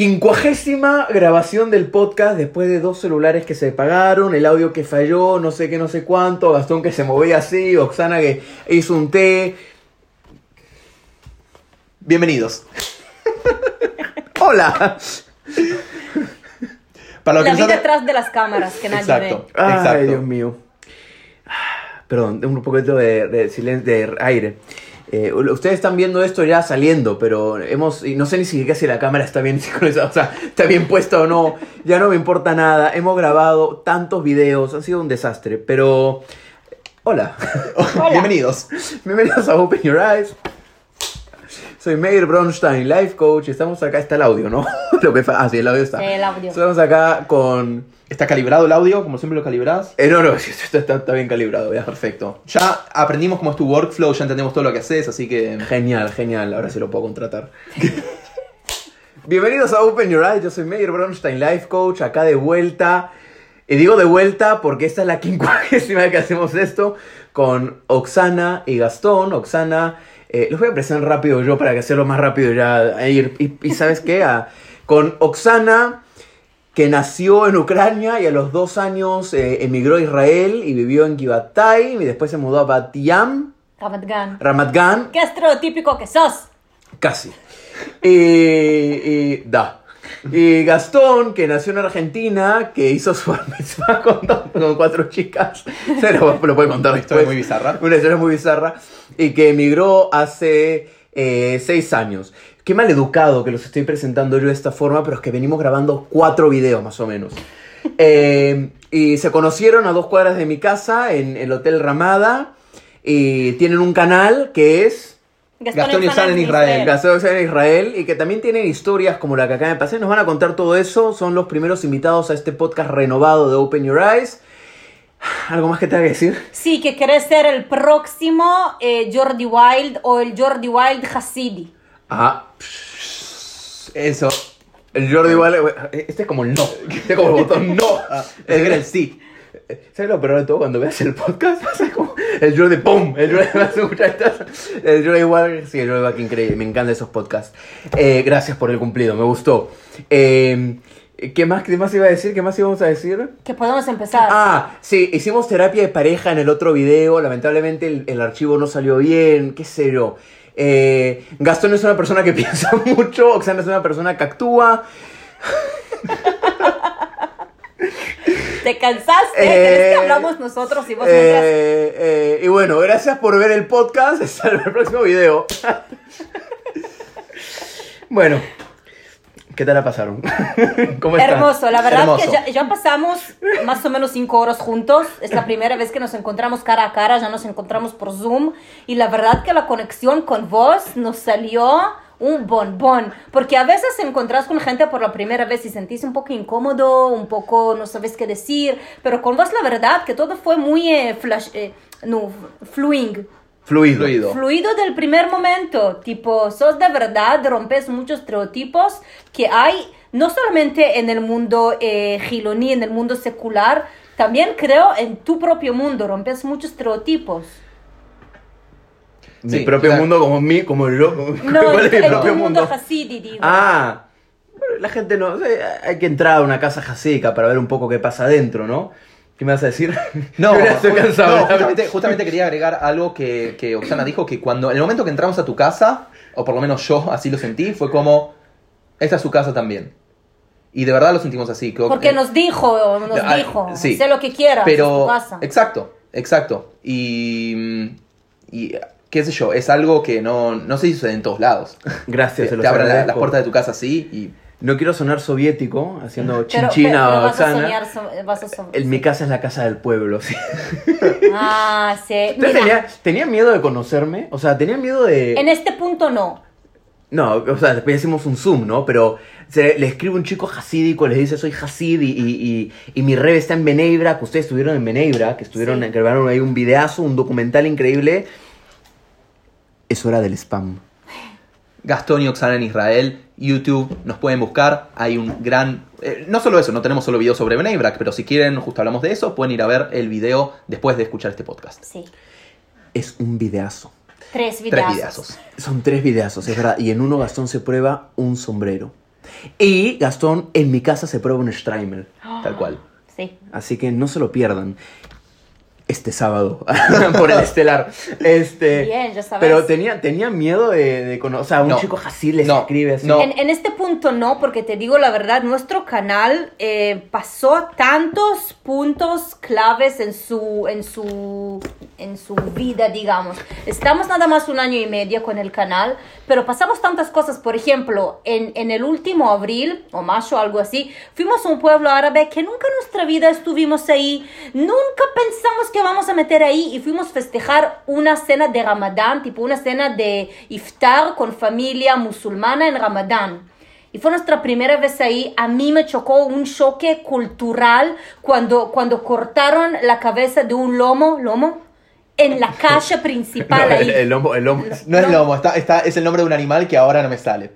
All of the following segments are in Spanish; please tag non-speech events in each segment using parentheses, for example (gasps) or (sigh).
Quincuagésima grabación del podcast después de dos celulares que se pagaron, el audio que falló, no sé qué, no sé cuánto, Gastón que se movía así, Oxana que hizo un té. Bienvenidos. (laughs) Hola. Para lo que La nos vida hace- detrás de las cámaras que nadie Exacto, ve. Ay, exacto. Dios mío. Perdón, un poquito de, de silencio, de aire. Eh, ustedes están viendo esto ya saliendo, pero hemos, y no sé ni siquiera si la cámara está bien (laughs) sincronizada, o sea, está bien puesta o no, ya no me importa nada. Hemos grabado tantos videos, ha sido un desastre, pero... Hola, (laughs) Bienvenidos. bienvenidos a Open Your Eyes. Soy Meir Bronstein, life coach, estamos acá, está el audio, ¿no? (laughs) Lo que ah, sí, el audio está. El audio. Estamos acá con... ¿Está calibrado el audio? Como siempre lo calibras. Eh, no, no, (laughs) está, está bien calibrado, ya. Perfecto. Ya aprendimos cómo es tu workflow, ya entendemos todo lo que haces, así que. Genial, genial, ahora sí lo puedo contratar. (laughs) Bienvenidos a Open Your Eyes, yo soy Meir Bronstein, Life Coach, acá de vuelta. Y digo de vuelta porque esta es la quincuagésima vez que hacemos esto con Oxana y Gastón. Oxana, eh, los voy a presentar rápido yo para que hacerlo más rápido ya. ir. Y, y ¿sabes qué? Con Oxana, que nació en Ucrania y a los dos años eh, emigró a Israel y vivió en Givatay y después se mudó a Bat Yam, Ramat Gan. Ramat Gan, Qué estereotípico que sos. Casi. Y, y- da. (laughs) Y Gastón, que nació en Argentina, que hizo su (laughs) bar mitzvah con, con cuatro chicas. (laughs) Se lo, lo puede contar Una historia muy bizarra. Una historia muy bizarra. Y que emigró hace eh, seis años. Qué mal educado que los estoy presentando yo de esta forma, pero es que venimos grabando cuatro videos más o menos. Eh, y se conocieron a dos cuadras de mi casa en el Hotel Ramada. Y tienen un canal que es... Gastón y Oxana en Israel. Casados en Israel y que también tienen historias como la que acá me pasé. Nos van a contar todo eso. Son los primeros invitados a este podcast renovado de Open Your Eyes. ¿Algo más que te haga decir? Sí, que querés ser el próximo eh, Jordi Wild o el Jordi Wild Hasidi. Ah, Eso. el Jordi Vale. Este es como el no. (laughs) Este es como el botón no. (laughs) Es que era el sí. ¿Sabes lo peor de todo? Cuando veas el podcast, (laughs) vas a como el Jordi ¡pum! El Jordi (laughs) hace muchas estas. El Jordi igual, sí, el Jordi va increíble. Me encantan esos podcasts. Eh, gracias por el cumplido, me gustó. Eh, ¿qué, más, ¿Qué más iba a decir? ¿Qué más íbamos a decir? Que podemos empezar. Ah, sí, hicimos terapia de pareja en el otro video. Lamentablemente el, el archivo no salió bien, qué sé yo. Eh, Gastón es una persona que (laughs) piensa mucho, Oxana es una persona que actúa. ¿Te cansaste? Eh, ¿Querés que hablamos nosotros y vos mientras- Eh, eh, y bueno, gracias por ver el podcast. (laughs) Hasta el próximo video. (laughs) bueno, ¿qué tal la pasaron? (laughs) ¿Cómo están? Hermoso, la verdad Hermoso. que ya, ya pasamos más o menos cinco horas juntos. Es la primera vez que nos encontramos cara a cara, ya nos encontramos por Zoom. Y la verdad que la conexión con vos nos salió un bonbón. Porque a veces encontrás con gente por la primera vez y sentís un poco incómodo, un poco no sabes qué decir. Pero con vos la verdad que todo fue muy eh, flash, eh, no, fluing. Fluido. Fluido. Fluido del primer momento, tipo, sos de verdad, rompes muchos estereotipos que hay, no solamente en el mundo eh, giloní, en el mundo secular, también creo en tu propio mundo, rompes muchos estereotipos. Mi Sí, propio claro. mundo como mí, como yo. como- No, ¿Cuál en, es mi tu propio mundo mundo? hasidi, digo. Ah, la gente no. Hay que entrar a una casa jasica para ver un poco qué pasa adentro, ¿no? ¿Qué me vas a decir? No, (laughs) estoy cansado. no, justamente, justamente quería agregar algo que, que Oxana dijo, que cuando, en el momento que entramos a tu casa, o por lo menos yo así lo sentí, fue como, esta es su casa también. Y de verdad lo sentimos así. que- Porque eh, nos dijo, nos Ah, dijo, sí. sé lo que quieras, Pero, es tu casa. exacto, exacto. Y, mm, y qué sé yo, es algo que no, no se sucede en todos lados. Gracias, se te los abren la- las agradezco. puertas de tu casa así y... No quiero sonar soviético, haciendo Pero- chinchina pero o vas a Oxana. soñar, so- vas a so- En mi casa es la casa del pueblo, sí. Ah, sí. (laughs) ¿Ustedes Mira, tenía, tenían miedo de conocerme? O sea, tenían miedo de... en este punto no. No, o sea, después hicimos un Zoom, ¿no? Pero se- le escribe un chico hasídico, les dice soy hasid y, y, y- y mi rev está en Beneibra, que ustedes estuvieron en Beneibra, que estuvieron, Sí. grabaron ahí un videazo, un documental increíble. Es hora del spam. Gastón y Oxana en Israel, YouTube, nos pueden buscar. Hay un gran. eh, no solo eso, no tenemos solo videos sobre Bnei Brak, pero si quieren, justo hablamos de eso, pueden ir a ver el video después de escuchar este podcast. Sí. Es un videazo. Tres Tres videazos. videazos. Son tres videazos, es verdad. Y en uno Gastón se prueba un sombrero. Y Gastón en mi casa se prueba un Streimel. Tal cual. Sí. Así que no se lo pierdan. Este sábado, (laughs) por el (laughs) estelar. Este, Bien, ya sabes. Pero tenía, tenía miedo de, de cono- O sea, un No. chico así les No. escribe así. No. En, en este punto no, porque te digo la verdad, nuestro canal eh, pasó tantos puntos claves en su, en su, en su vida, digamos. Estamos nada más un año y medio con el canal, pero pasamos tantas cosas. Por ejemplo, en, en el último abril o mayo, algo así, fuimos a un pueblo árabe que nunca en nuestra vida estuvimos ahí, nunca pensamos que vamos a meter ahí y fuimos a festejar una cena de Ramadán, tipo una cena de iftar con familia musulmana en Ramadán. Y fue nuestra primera vez ahí. A mí me chocó un choque cultural cuando, cuando cortaron la cabeza de un lomo, lomo, en la (laughs) calle principal No, ahí. el, el lomo, el lomo. No es lomo, está, está, es el nombre de un animal que ahora no me sale.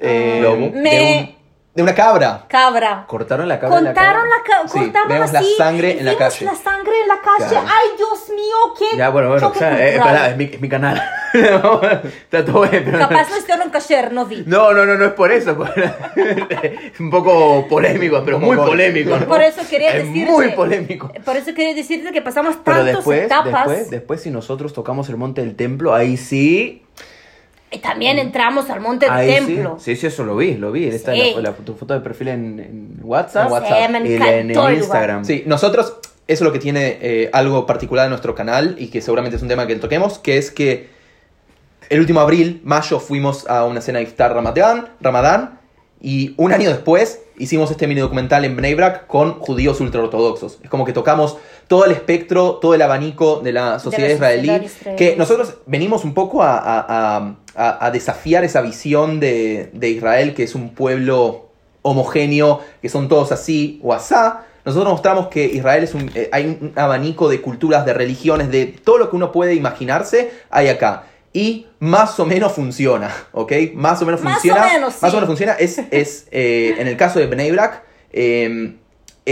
Eh, Lomo. De, Me- un- de una cabra. Cabra. Cortaron la cabeza. en la Contaron cara. la, ca- Sí, cortaron vemos la así, sangre en la calle. la sangre en la calle. Claro. Ay, Dios mío, qué Ya, bueno, bueno, o sea, eh, pará, es mi, es mi canal. (laughs) Está todo bien, pero- Capaz lo hicieron cayer, no vi. No, no, no, no es por eso. (laughs) es un poco polémico, pero muy polémico. ¿no? Por eso quería es decirte. muy polémico. Por eso quería decirte que pasamos tantas etapas. después, después, si nosotros tocamos el monte del templo, ahí sí. Y también entramos al monte del Ahí templo. sí. Sí, sí, eso lo vi, lo vi. Esta Sí. es la, la- tu foto de perfil en, en WhatsApp. En WhatsApp. Sí, me y la- en, encantó el. Instagram. Sí, nosotros, eso es lo que tiene eh, algo particular en nuestro canal y que seguramente es un tema que toquemos, que es que el último abril, mayo, fuimos a una cena de iftar Ramadán, Ramadán y un año después hicimos este mini documental en Bnei Brak con judíos ultraortodoxos. Es como que tocamos todo el espectro, todo el abanico de la sociedad, la israelí, sociedad israelí. que nosotros venimos un poco a, a- a- desafiar esa visión de, de Israel, que es un pueblo homogéneo, que son todos así o asá. Nosotros mostramos que Israel es un, eh, hay un abanico de culturas, de religiones, de todo lo que uno puede imaginarse, hay acá. Y más o menos funciona, (laughs) ¿ok? Más o menos Más o funciona. menos, sí. Más o menos funciona. Es, es eh, en el caso de Bnei Brak, eh,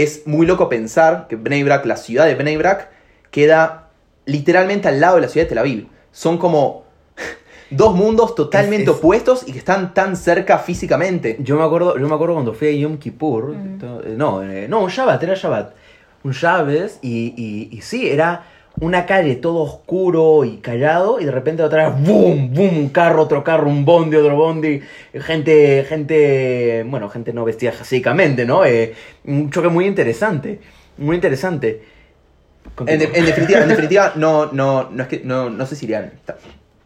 es muy loco pensar que Bnei Brak, la ciudad de Bnei Brak, queda literalmente al lado de la ciudad de Tel Aviv. Son como (laughs) dos mundos totalmente Es- es- opuestos y que están tan cerca físicamente. Yo me acuerdo, yo me acuerdo cuando fui a Yom Kippur, Mm. eh, no, eh, no, un Shabbat, era Shabbat, un Shabbat y, y, y sí, era una calle todo oscuro y callado y de repente otra vez, boom, boom, un carro, otro carro, un bondi, otro bondi, gente, gente, bueno, gente no vestida jasicamente, ¿no? Eh, un choque muy interesante, muy interesante. En, definitiva, en definitiva no, no, no, es que, no, no sé si Irian,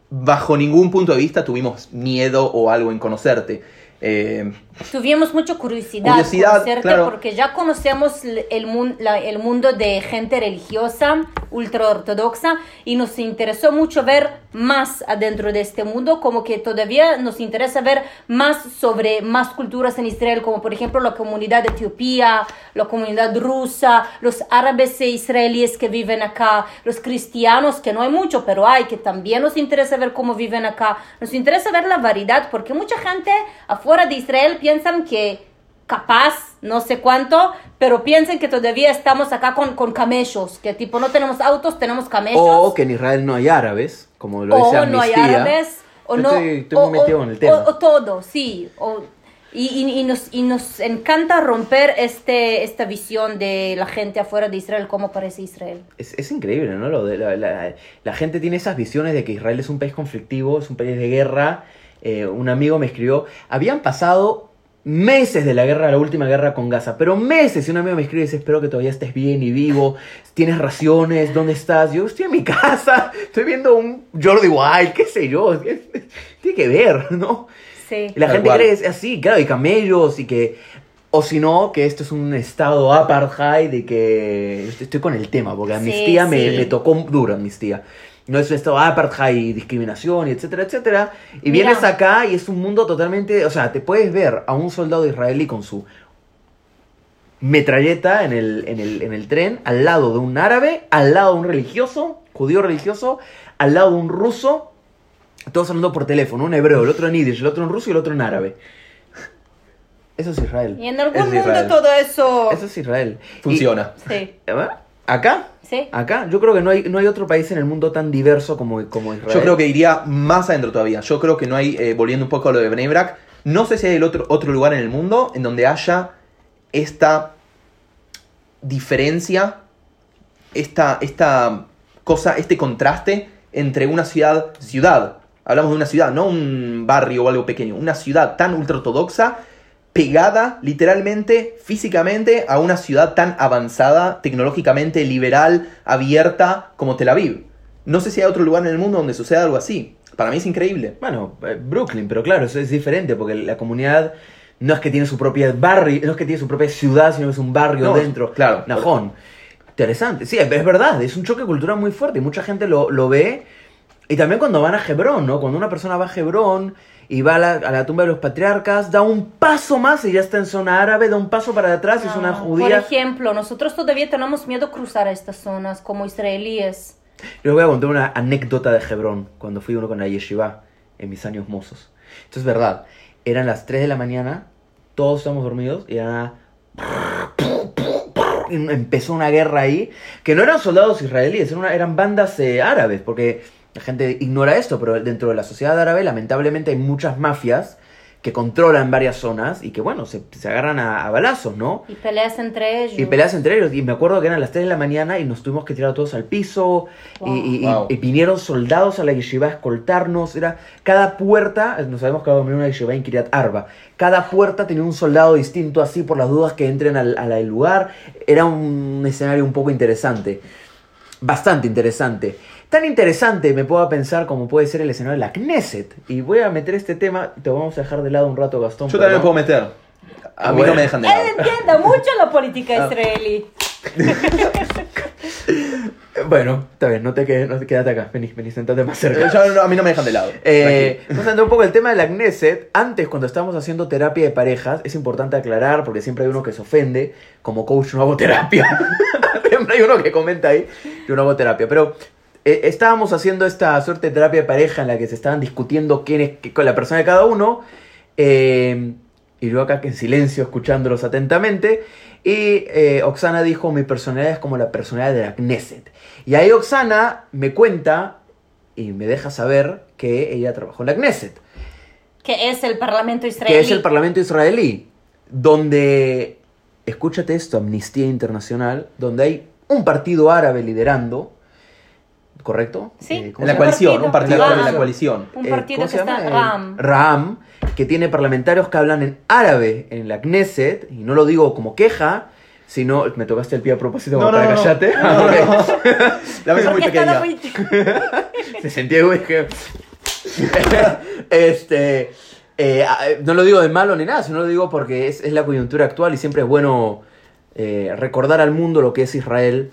bajo ningún punto de vista tuvimos miedo o algo en conocerte. Eh, Tuvimos mucha curiosidad, Curiosidad, claro. porque ya conocemos el, mun- la- el mundo de gente religiosa, ultraortodoxa, y nos interesó mucho ver más adentro de este mundo, como que todavía nos interesa ver más sobre más culturas en Israel, como por ejemplo la comunidad de Etiopía, la comunidad rusa, los árabes e israelíes que viven acá, los cristianos, que no hay mucho, pero hay, que también nos interesa ver cómo viven acá. Nos interesa ver la variedad, porque mucha gente afuera de Israel piensan que capaz, no sé cuánto, pero piensan que todavía estamos acá con, con camellos, que tipo no tenemos autos, tenemos camellos. O que en Israel no hay árabes, como lo dice o no hay árabes, o no. Estoy, estoy o, metido o- en el tema. o- o todo, sí. o- y, y- y nos, y nos encanta romper este, esta visión de la gente afuera de Israel, cómo parece Israel. Es, es increíble, ¿no? Lo de la, la- la gente tiene esas visiones de que Israel es un país conflictivo, es un país de guerra. Eh, un amigo me escribió, habían pasado meses de la guerra, la última guerra con Gaza, pero meses. Y un amigo me escribe y dice, espero que todavía estés bien y vivo, tienes raciones, ¿dónde estás? Yo estoy en mi (laughs) casa, estoy viendo un Jordi Wild, qué sé yo. Tiene que ver, (laughs) ¿no? Sí. Y la gente cual. cree que es así, claro, y camellos y que... O si no, que esto es un estado apartheid y que... Estoy con el tema, porque Sí, amnistía me, sí. me tocó duro, amnistía. No es un estado apartheid y discriminación y etcétera, etcétera. Y Mira. vienes acá y es un mundo totalmente... O sea, te puedes ver a un soldado israelí con su metralleta en el, en el, en el tren, al lado de un árabe, al lado de un religioso, judío religioso, al lado de un ruso, todos hablando por teléfono, un hebreo, el otro en yiddish, el otro en ruso y el otro en árabe. Eso es Israel. Y en algún Es mundo Israel. todo eso... Eso es Israel. funciona. Sí. Y- ¿eh? ¿Acá? Sí. Acá, yo creo que no hay, no hay otro país en el mundo tan diverso como, como Israel. Yo creo que iría más adentro todavía. Yo creo que no hay, eh, volviendo un poco a lo de Bnei Brak, no sé si hay el otro, otro lugar en el mundo en donde haya esta diferencia, esta, esta cosa, este contraste entre una ciudad, ciudad, hablamos de una ciudad, no un barrio o algo pequeño, una ciudad tan ultraortodoxa pegada literalmente, físicamente, a una ciudad tan avanzada, tecnológicamente liberal, abierta como Tel Aviv. No sé si hay otro lugar en el mundo donde suceda algo así. Para mí es increíble. Bueno, eh, Brooklyn, pero claro, eso es diferente porque la comunidad no es que tiene su propia barrio, no es que tiene su propia ciudad, sino que es un barrio No, dentro. claro. Najón. Interesante. Sí, es es verdad, es un choque cultural muy fuerte y mucha gente lo, lo ve. Y también cuando van a Hebrón, ¿no? Cuando una persona va a Hebrón y va a la, a la tumba de los patriarcas, da un paso más y ya está en zona árabe, da un paso para atrás y es una Ah, Por judía. ejemplo, nosotros todavía tenemos miedo a cruzar a estas zonas como israelíes. Yo les voy a contar una anécdota de Hebrón, cuando fui uno con la yeshiva en mis años mozos. Esto es verdad. Eran las 3 de la mañana, todos estábamos dormidos y era... Empezó una guerra ahí, que no eran soldados israelíes, eran, una- eran bandas eh, árabes, porque la gente ignora esto, pero dentro de la sociedad árabe lamentablemente hay muchas mafias que controlan varias zonas y que bueno, se, se agarran a, a balazos, ¿no? Y peleas entre ellos. Y peleas entre ellos. Y me acuerdo que eran las 3 de la mañana y nos tuvimos que tirar todos al piso. y- Wow. Y, y- Wow. y vinieron soldados a la yeshiva a escoltarnos. Era, cada puerta, nos sabemos que va a dormir una yeshiva en Kiryat Arba. Cada puerta tenía un soldado distinto así por las dudas que entren al, al- al lugar. Era un escenario un poco interesante. Bastante interesante. Tan interesante me puedo pensar como puede ser el escenario de la Knesset. Y voy a meter este tema, te vamos a dejar de lado un rato, Gastón. Yo también me puedo meter. A Ah, mí bueno. no me dejan de lado. Él entiende mucho la política (laughs) Ah. israelí. (laughs) Bueno, está bien, no te quedes, no te quédate acá. Vení, vení, sentate más cerca. Eh, yo no- a mí no me dejan de lado. Eh, vamos a entrar un poco el tema de la Knesset. Antes, cuando estábamos haciendo terapia de parejas, es importante aclarar, porque siempre hay uno que se ofende. Como coach no hago terapia. (laughs) siempre hay uno que comenta ahí, yo no hago terapia. Pero eh, estábamos haciendo esta suerte de terapia de pareja en la que se estaban discutiendo quién es qué- con la persona de cada uno. eh, y yo acá que en silencio, escuchándolos atentamente. Y eh, Oxana dijo, mi personalidad es como la personalidad de la Knesset. Y ahí Oxana me cuenta y me deja saber que ella trabajó en la Knesset, Que es el parlamento israelí. que es el parlamento israelí, donde, escúchate esto, Amnistía Internacional, donde hay un partido árabe liderando, ¿correcto? Sí. Eh, ¿cómo En la se llama? coalición, partido. un partido en la coalición. Un Eh, partido ¿cómo que está en El RAM. RAM, que tiene parlamentarios que hablan en árabe en la Knesset, y no lo digo como queja, sino, me tocaste el pie a propósito como No, no, para no, no. callate. No, no, (laughs) Ok. no. La mesa es muy pequeña. muy... (laughs) Se sentía güey que... este... eh, no lo digo de malo ni nada, sino lo digo porque es, es la coyuntura actual y siempre es bueno eh, recordar al mundo lo que es Israel.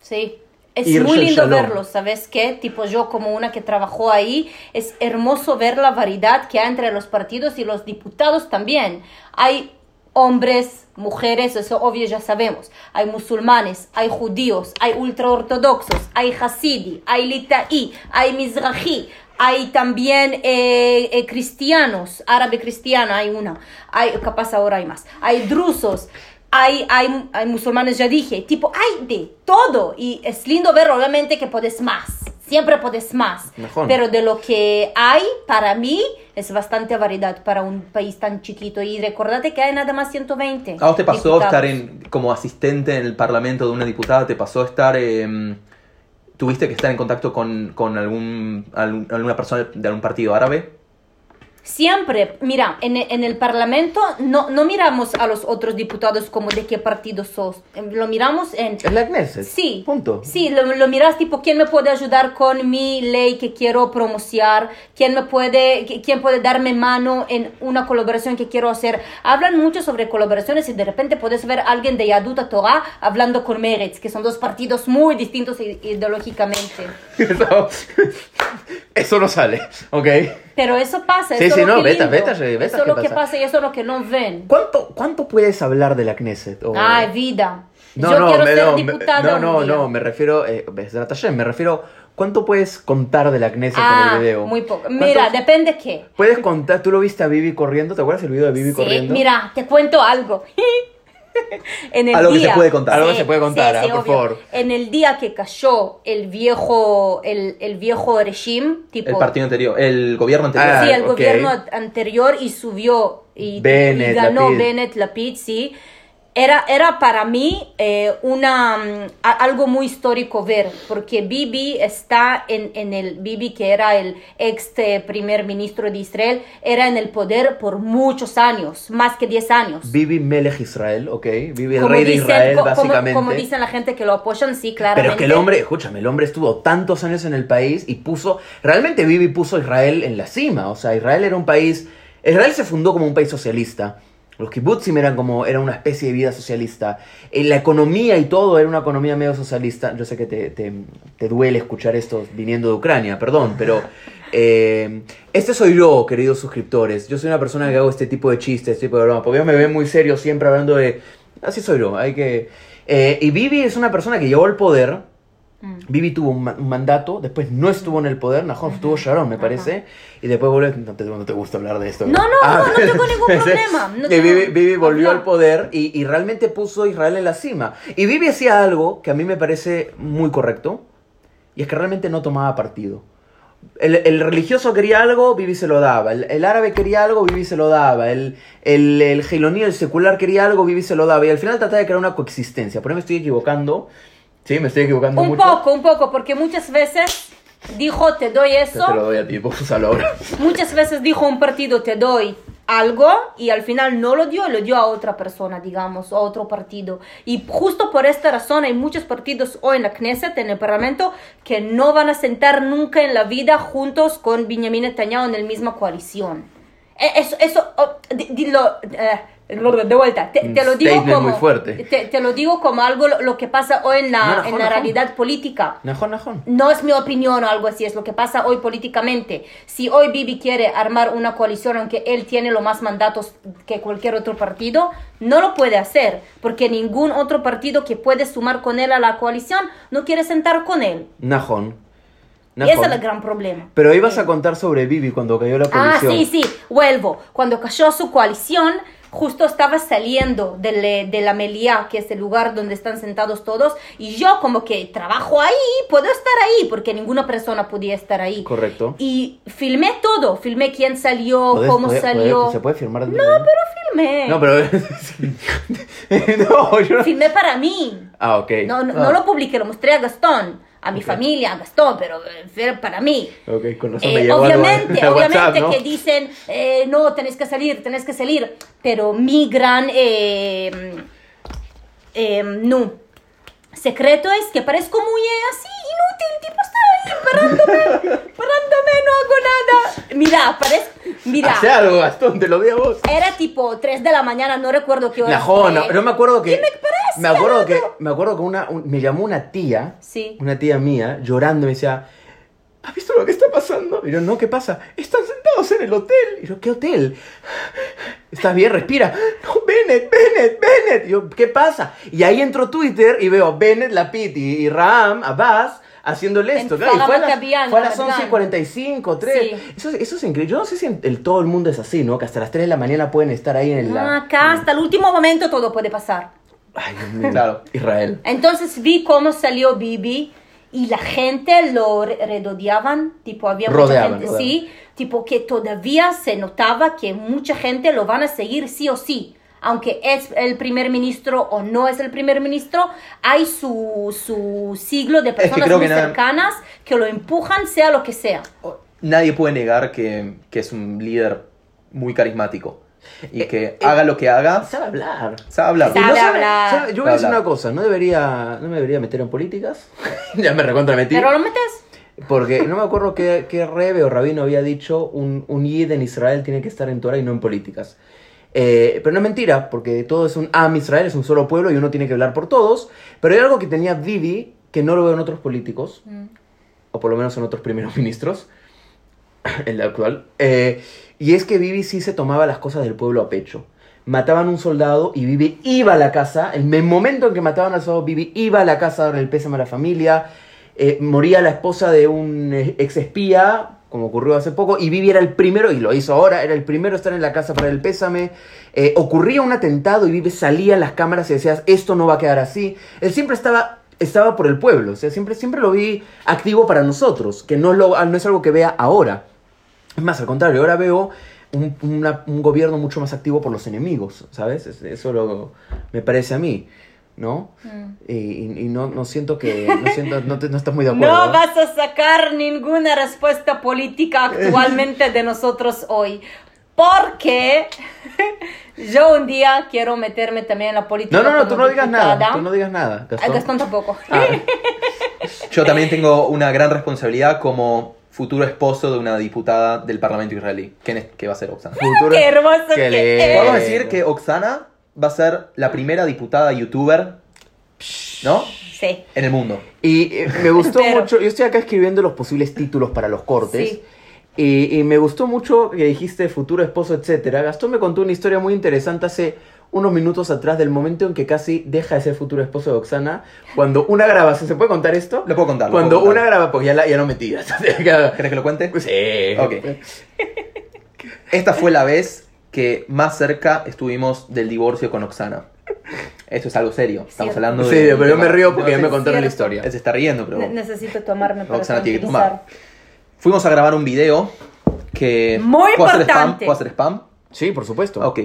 Sí. Es muy lindo Shalom. verlo, ¿sabes qué? Tipo yo como una que trabajó ahí, es hermoso ver la variedad que hay entre los partidos y los diputados también. Hay hombres, mujeres, eso obvio ya sabemos. Hay musulmanes, hay judíos, hay ultraortodoxos, hay hasidi, hay litaí, hay mizrahi, hay también eh, eh, cristianos, árabe cristiana hay una, hay, capaz ahora hay más, hay drusos, hay, hay, hay musulmanes, ya dije, tipo, hay de todo. Y es lindo ver, obviamente, que puedes más. Siempre puedes más. Mejor. Pero de lo que hay, para mí, es bastante variedad para un país tan chiquito. Y recordate que hay nada más 120. ¿A vos te pasó diputados. estar en, como asistente en el parlamento de una diputada? ¿Te pasó estar... em, ¿Tuviste que estar en contacto con, con algún, algún- alguna persona de algún partido árabe? Siempre, mira, en, en el Parlamento no, no miramos a los otros diputados como de qué partido sos. Em, Lo miramos en... Es la Knesset. Sí. Punto. Sí, lo, lo miras tipo, ¿quién me puede ayudar con mi ley que quiero promocionar? ¿Quién me puede, qui- quién puede darme mano en una colaboración que quiero hacer? Hablan mucho sobre colaboraciones y de repente puedes ver a alguien de Yaduta Torah hablando con Meretz, que son dos partidos muy distintos ideológicamente. (laughs) Eso, eso no sale, ¿ok? Pero eso pasa, Sí, eso sí, lo no, que beta, beta, beta, Eso ¿qué es lo que pasa? pasa y eso es lo que no ven. ¿Cuánto, ¿Cuánto puedes hablar de la Knesset? O- Ay, vida. No, Yo no, quiero me- ser no, diputada no, un no, día. no, me refiero, eh, me refiero, ¿cuánto puedes contar de la Knesset Ah, en el video? muy poco. ¿Cuánto Mira, depende qué. Puedes contar, tú lo viste a Vivi corriendo, ¿te acuerdas el video de Vivi Sí, corriendo? mira, te cuento algo. (laughs) (laughs) en el Algo que día, se puede contar. Algo que se puede contar, ah, por favor. En el día que cayó el viejo, el, el viejo régimen, tipo... El partido anterior, el gobierno anterior. Ah, sí, el ok. gobierno anterior y subió y, Bennett, y ganó Lapid. Bennett Lapid, sí. Era, era para mí eh, una, mm, a- algo muy histórico ver, porque Bibi está en, en el, Bibi que era el ex eh, primer ministro de Israel, era en el poder por muchos años, más que 10 años. Bibi Melech Israel, ok. Bibi el Como rey de Israel, co- como- básicamente. Como, dicen la gente que lo apoyan, sí, claramente. Pero es que el hombre, escúchame, el hombre estuvo tantos años en el país y puso, realmente Bibi puso a Israel en la cima. O sea, Israel era un país, Israel se fundó como un país socialista. Los kibbutzim eran como, era una especie de vida socialista. Eh, la economía y todo era una economía medio socialista. Yo sé que te, te- te duele escuchar esto viniendo de Ucrania, perdón, pero (laughs) eh, este soy yo, queridos suscriptores. Yo soy una persona que hago este tipo de chistes, este tipo de bromas, porque me veo muy serio siempre hablando de... Así soy yo, hay que... eh, y Bibi es una persona que llegó al poder, Mm. Bibi tuvo un, ma- un mandato, después no estuvo en el poder, Nahon estuvo Sharon, me parece, y después volvió. No te, no te gusta hablar de esto. No, no, Ah, no, no tengo (laughs) ningún problema, no y tengo- Bibi, Bibi volvió al poder y, y realmente puso a Israel en la cima. Y Bibi hacía algo que a mí me parece muy correcto, y es que realmente no tomaba partido. El, el religioso quería algo, Bibi se lo daba. El, el árabe quería algo, Bibi se lo daba. El, el, el secular quería algo, Bibi se lo daba. Y al final trataba de crear una coexistencia. Por ahí me estoy equivocando. Sí, me estoy equivocando Un mucho. poco, un poco, porque muchas veces dijo te doy Yo eso, te lo doy a ti, (laughs) pues ahora. muchas veces dijo un partido te doy algo y al final no lo dio, lo dio a otra persona, digamos, a otro partido. Y justo por esta razón hay muchos partidos hoy en la Knesset, en el Parlamento, que no van a sentar nunca en la vida juntos con Benjamin Netanyahu en la misma coalición. Eh, Eso, eso, oh, di- eh, de vuelta, te, te lo digo como. Te, te lo digo como algo lo, lo que pasa hoy en la, No, en no, la no. realidad política. No es mi opinión o algo así, es lo que pasa hoy políticamente. Si hoy Bibi quiere armar una coalición, aunque él tiene los más mandatos que cualquier otro partido, no lo puede hacer, porque ningún otro partido que puede sumar con él a la coalición no quiere sentar con él. Najón. Y ese es el gran problema. Pero ibas a contar sobre Bibi cuando cayó la Ah, coalición. sí, sí, vuelvo. Cuando cayó su coalición, justo estaba saliendo del- de, la Melía, que es el lugar donde están sentados todos, y yo como que trabajo ahí, puedo estar ahí, porque ninguna persona podía estar ahí. Correcto. Y filmé todo, filmé quién salió, ¿Podés- cómo puede- salió. puede- ¿Se puede firmar? No, pero filmé. No, pero... (laughs) (laughs) no, yo. Filmé para mí. Ah, ok. No, no, Ah, no lo publiqué, lo mostré a Gastón, a mi familia, a Gastón, pero eh, para mí. Ok, con razón Eh, me obviamente, (laughs) a obviamente WhatsApp, ¿no? que dicen, eh, no, tenés que salir, tenés que salir, pero mi gran, eh, eh, no, secreto es que parezco muy así, inútil, tipo está ahí, parándome, parándome, no hago nada. Mira, parezco, mira, Hace algo, Gastón, te lo di a vos. era tipo 3 de la mañana, no recuerdo qué hora fue. no, no me acuerdo que... ¿Qué me parece, Me acuerdo que, me acuerdo que una, un- me llamó una tía, Sí. una tía mía, llorando, y me decía, ¿has visto lo que está pasando? Y yo, no, ¿qué pasa? Están sentados en el hotel. Y yo, ¿qué hotel? ¿Estás bien? Respira. No, Bennett, Bennett, Bennett. Y yo, ¿qué pasa? Y ahí entro Twitter y veo Bennett, Lapid y, y Ram, Abbas, haciéndole En esto. Claro, y fue a las, Maccabian, fue a las Ramadán. 11.45, 3. Sí. Eso, es- eso es increíble. Yo no sé si en el- todo el mundo es así, ¿no? Que hasta las 3 de la mañana pueden estar ahí en el... No, acá hasta el último momento todo puede pasar. Ay, Dios mío. Claro. Israel. Entonces vi cómo salió Bibi y la gente lo re- rodeaban, tipo había Rodeaban, mucha gente, rodeaban. sí, tipo que todavía se notaba que mucha gente lo van a seguir sí o sí. Aunque es el primer ministro o no es el primer ministro, hay su, su siglo de personas creo muy que nada- cercanas que lo empujan, sea lo que sea. Nadie puede negar que, que es un líder muy carismático. Y que haga lo que haga, Sabe hablar. sabe hablar. Sabe hablar. sabe- yo voy a decir Hablar. una cosa, no debería, no me debería meter en políticas. (laughs) ya me recontra metí. Pero lo metes. Porque no me acuerdo qué, qué rebe o rabino había dicho, un, un yid en Israel tiene que estar en Torah y no en políticas. Eh, pero no es mentira, porque todo es un Am Israel, es un solo pueblo y uno tiene que hablar por todos. Pero hay algo que tenía Vivi que no lo veo en otros políticos, o por lo menos en otros primeros (laughs) ministros, (laughs) en la actual. eh, y es que Vivi sí se tomaba las cosas del pueblo a pecho. Mataban un soldado y Vivi iba a la casa. En el momento en que mataban al soldado, Vivi iba a la casa a darle el pésame a la familia. Eh, moría la esposa de un ex espía. Como ocurrió hace poco, y Vivi era el primero, y lo hizo ahora, era el primero a estar en la casa para el pésame. Eh, ocurría un atentado y Vivi salía en las cámaras y decías, esto no va a quedar así. Él siempre estaba, estaba por el pueblo, o sea, siempre, siempre lo vi activo para nosotros, que no, lo, no es algo que vea ahora. Es más, al contrario, ahora veo un, un gobierno mucho más activo por los enemigos, ¿sabes? Es- Eso lo, me parece a mí, ¿no? Mm. Y, y- y no, no siento que... No, siento, no, te- no estás muy de (laughs) acuerdo. No vas a sacar ninguna respuesta política actualmente de nosotros hoy. Porque (laughs) yo un día quiero meterme también en la política. No, no, no, tú no digas nada. Tú no digas nada. Gastón. Gastón tampoco. Ah, (laughs) Yo también tengo una gran responsabilidad como futuro esposo de una diputada del Parlamento israelí, que, es- que va a ser Oksana. futuro- Qué hermoso Qué que lindo. es. Podemos decir que Oksana va a ser la primera diputada youtuber, ¿no? Sí. En el mundo. Y eh, me gustó mucho, yo estoy acá escribiendo los posibles títulos para los cortes. Sí. Y, y me gustó mucho que dijiste futuro esposo, etcétera. Gastón me contó una historia muy interesante hace unos minutos atrás del momento en que casi deja de ser futuro esposo de Oxana. Cuando una grabación, ¿se puede contar esto? Lo puedo contar. lo Cuando puedo contar. una graba, pues ya, la, ya no me tiras. (laughs) ¿Querés que lo cuente? sí. Ok. (laughs) Esta fue la vez que más cerca estuvimos del divorcio con Oksana. Esto es algo serio. Estamos Cierto. hablando Sí, de. pero yo me río porque ya no me contaron la historia. Él se está riendo, pero. Ne- necesito tomarme para Oksana tiene que tomar. Fuimos a grabar un video que. Muy ¿Puedo hacer spam? importante. ¿Puedo hacer spam? Sí, por supuesto. Ok.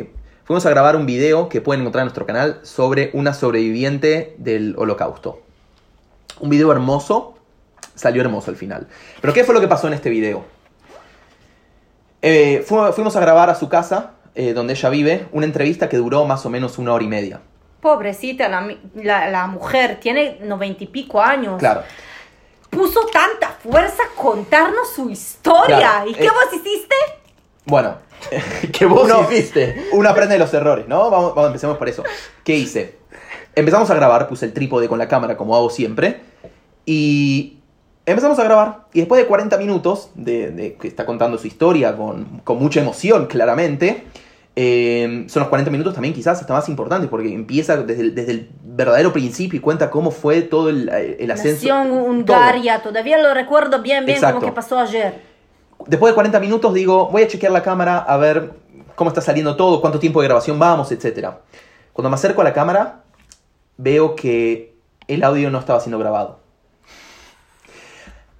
Fuimos a grabar un video que pueden encontrar en nuestro canal sobre una sobreviviente del holocausto. Un video hermoso. Salió hermoso al final. Pero ¿qué fue lo que pasó en este video? Eh, fu- fuimos a grabar a su casa, eh, donde ella vive, una entrevista que duró más o menos una hora y media. Pobrecita, la, la, la mujer tiene noventa y pico años. Claro. Puso tanta fuerza a contarnos su historia. Claro, ¿Y qué eh, vos hiciste? Bueno, (laughs) que vos Uno- hiciste. uno aprende de los errores, ¿no? Vamos, vamos, empecemos por eso. ¿Qué hice? Empezamos a grabar, puse el trípode con la cámara como hago siempre. Y empezamos a grabar. Y después de 40 minutos de, de que está contando su historia con, con mucha emoción, claramente. eh, son los 40 minutos también quizás hasta más importantes porque empieza desde el, desde el verdadero principio y cuenta cómo fue todo el, el ascenso. Nació en todo. Hungaria, todavía lo recuerdo bien, bien Exacto. como que pasó ayer. Después de 40 minutos digo, voy a chequear la cámara a ver cómo está saliendo todo, cuánto tiempo de grabación vamos, etc. Cuando me acerco a la cámara, veo que el audio no estaba siendo grabado.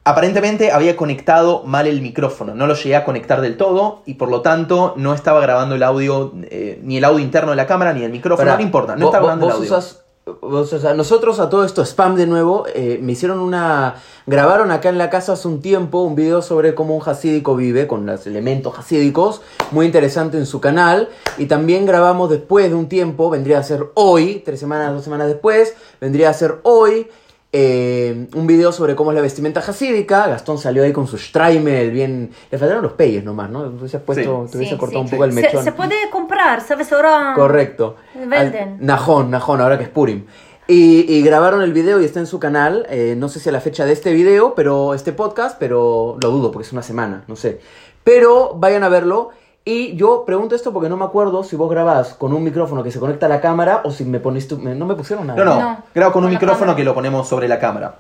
Aparentemente había conectado mal el micrófono, no lo llegué a conectar del todo y por lo tanto no estaba grabando el audio, eh, ni el audio interno de la cámara ni el micrófono, Pará, no importa, no estaba grabando el audio. usas- vos, o sea, nosotros a todo esto, spam de nuevo, eh, me hicieron una... Grabaron acá en la casa hace un tiempo un video sobre cómo un hasídico vive con los elementos hasídicos, muy interesante en su canal. Y también grabamos después de un tiempo, vendría a ser hoy, tres semanas, dos semanas después, vendría a ser hoy, eh, un video sobre cómo es la vestimenta hasídica. Gastón salió ahí con su Streimel, bien... Le faltaron los peyes nomás, ¿no? Te hubieses puesto, te hubiese Sí, cortado sí. un poco el Se- mechón. Se, puede comprar, ¿sabes? Ahora. Correcto. Venden. Al- Najón, Najón, ahora que es Purim. Y, y grabaron el video y está en su canal. eh, no sé si a la fecha de este video, pero este podcast, pero lo dudo porque es una semana, no sé. Pero vayan a verlo. Y yo pregunto esto porque no me acuerdo si vos grabás con un micrófono que se conecta a la cámara o si me me- no me pusieron nada. No, no, No, grabo con un con micrófono cámara. que lo ponemos sobre la cámara.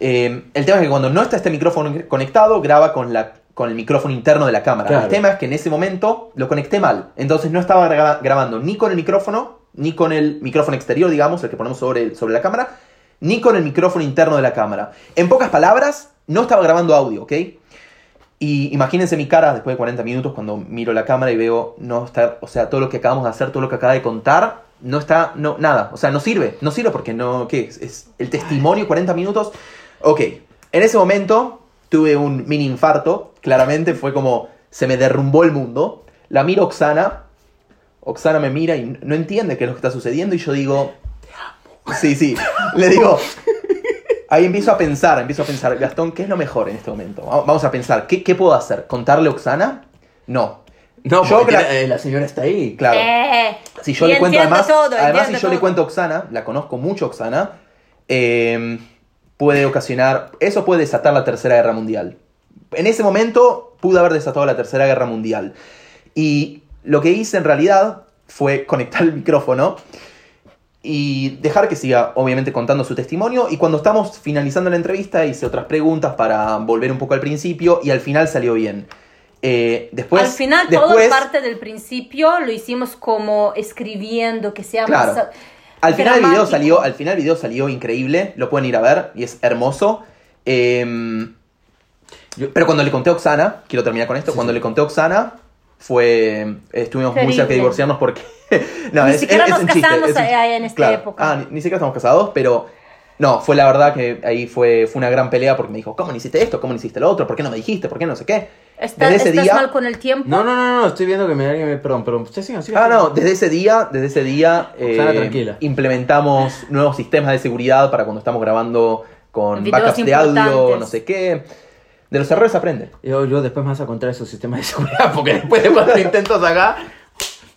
Eh, el tema es que cuando no está este micrófono conectado, graba con, la, con el micrófono interno de la cámara. Claro. El tema es que en ese momento lo conecté mal. Entonces no estaba gra- grabando ni con el micrófono, ni con el micrófono exterior, digamos, el que ponemos sobre, sobre la cámara, ni con el micrófono interno de la cámara. En pocas palabras, no estaba grabando audio, ¿ok? Y imagínense mi cara después de 40 minutos cuando miro la cámara y veo, no está, o sea, todo lo que acabamos de hacer, todo lo que acaba de contar, no está, no, nada, o sea, no sirve, no sirve porque no, ¿qué es? Es el testimonio, 40 minutos. Ok, en ese momento tuve un mini infarto, claramente fue como, se me derrumbó el mundo. La miro a Oksana, Oksana me mira y no entiende qué es lo que está sucediendo y yo digo, sí, sí, le digo, (laughs) Ahí empiezo a pensar, empiezo a pensar, Gastón, ¿qué es lo mejor en este momento? Va- Vamos a pensar, ¿qué, qué puedo hacer? ¿Contarle a Oksana? No. No, Yo porque eh, la señora está ahí. Claro. Eh, Si yo le cuento además, todo, además si yo le cuento a Oksana, la conozco mucho a Oksana, eh, puede ocasionar, eso puede desatar la Tercera Guerra Mundial. En ese momento pudo haber desatado la Tercera Guerra Mundial. Y lo que hice en realidad fue conectar el micrófono y dejar que siga, obviamente, contando su testimonio. Y cuando estamos finalizando la entrevista, hice otras preguntas para volver un poco al principio y al final salió bien. Eh, después, Al final, después, toda parte del principio lo hicimos como escribiendo, que sea Claro. más... Al final, el video salió, al final el video salió increíble, lo pueden ir a ver y es hermoso. Em, Yo- pero cuando le conté a Oxana, quiero terminar con esto, Sí, cuando sí. le conté a Oxana, fue, estuvimos muy cerca de Terrible. divorciarnos porque... (laughs) no, Ni es- siquiera es- es nos casamos es un- ahí en esta claro. época. Ah, ni, ni siquiera estamos casados, pero... No, fue la verdad que ahí fue, fue una gran pelea porque me dijo, ¿cómo no hiciste esto? ¿Cómo no hiciste lo otro? ¿Por qué no me dijiste? ¿Por qué no sé qué? ¿Estás, Desde ese estás día- mal con el tiempo? No, no, no, no, estoy viendo que me alguien me. Perdón, perdón. Usted siga, siga. Ah, no, desde ese día, desde ese día eh, Oxana, tranquila. implementamos nuevos sistemas de seguridad para cuando estamos grabando con Videos backups de audio, no sé qué. De los errores aprende. Yo, yo después me vas a contar esos sistemas de seguridad, (laughs) porque después de cuatro intentos acá.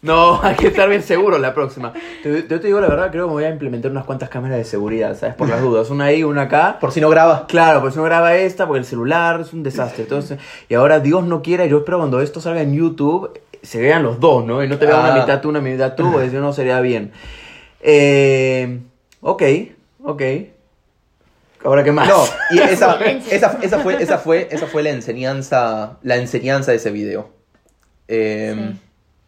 No, hay que estar bien seguro la próxima. Te- Yo te digo la verdad, creo que voy a implementar unas cuantas cámaras de seguridad, ¿sabes? Por las dudas. Una ahí, una acá. Por si no grabas. Claro, pues no graba esta, porque el celular es un desastre. Entonces, y ahora Dios no quiera, yo espero cuando esto salga en YouTube, se vean los dos, ¿no? Y no te vean Ah. una mitad tú, una mitad tú, porque si no sería bien. Eh, ok, ok. Ahora qué más. No, y esa, (laughs) esa, esa fue, esa, fue, esa fue la enseñanza, la enseñanza de ese video. Eh,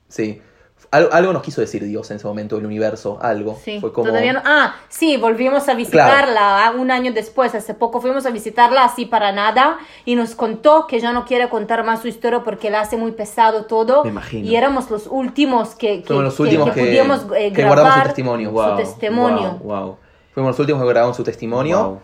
sí. Algo, algo nos quiso decir Dios en ese momento, el universo, algo. Sí, fue como... todavía no- Ah, sí, volvimos a visitarla ah, un año después, hace poco fuimos a visitarla así para nada y nos contó que ya no quiere contar más su historia porque la hace muy pesado todo. Me imagino. Y éramos los últimos que, que, los que- últimos que que- pudimos eh, que guardamos su grabar testimonio. su testimonio. Wow, wow, Fuimos los últimos que grabaron su testimonio.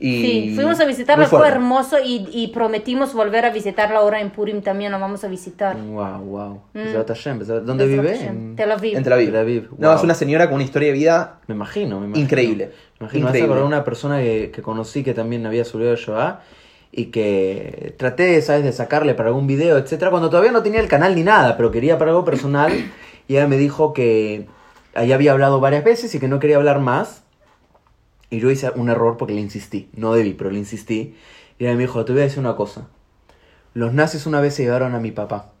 Y Sí, fuimos a visitarla, fue hermoso y, y prometimos volver a visitarla ahora en Purim también, la vamos a visitar. Wow, wow. Mm. ¿Dónde vive? En- Tel Aviv. En Tel Aviv. Tel Aviv, No, wow. es una señora con una historia de vida Me imagino, me imagino. Increíble. Me imagino, me hace Increíble. acordar una persona que, que conocí que también había subido a Shoah y que traté, ¿sabes?, de sacarle para algún video, etcétera, cuando todavía no tenía el canal ni nada, pero quería para algo personal (clears throat) y ella me dijo que ahí había hablado varias veces y que no quería hablar más. Y yo hice un error porque le insistí, no debí, pero le insistí. Y ella me dijo, te voy a decir una cosa. Los nazis una vez se llevaron a mi papá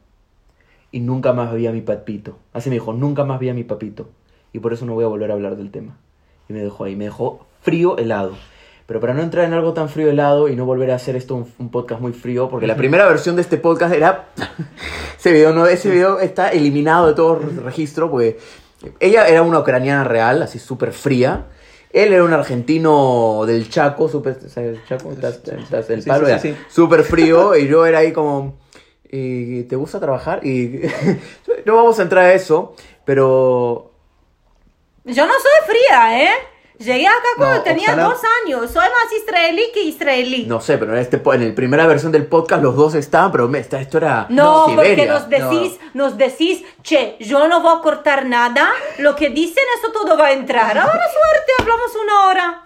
y nunca más vi a mi papito. Así me dijo, nunca más vi a mi papito. Y por eso no voy a volver a hablar del tema. Y me dejó ahí, me dejó frío helado. Pero para no entrar en algo tan frío helado y no volver a hacer esto un, un podcast muy frío, porque la primera versión de este podcast era... (laughs) ese video no, ese video está eliminado de todo registro, porque ella era una ucraniana real, así súper fría. Él era un argentino del Chaco, súper, ¿sabes el Chaco? Estás- estás- el palo sí, era sí, sí. súper frío (laughs) y yo era ahí como... ¿Y te gusta trabajar? Y (laughs) no vamos a entrar a eso, pero Yo no soy fría, ¿eh? Llegué acá cuando No, tenía Oxana- dos años. Soy más israelí que israelí. no sé, pero en este en la primera versión del podcast los dos estaban, pero esta, esto era No, porque nos decís, nos decís, che, yo no voy a cortar nada, lo que dicen, eso todo va a entrar. (laughs) Ahora suerte, hablamos una hora.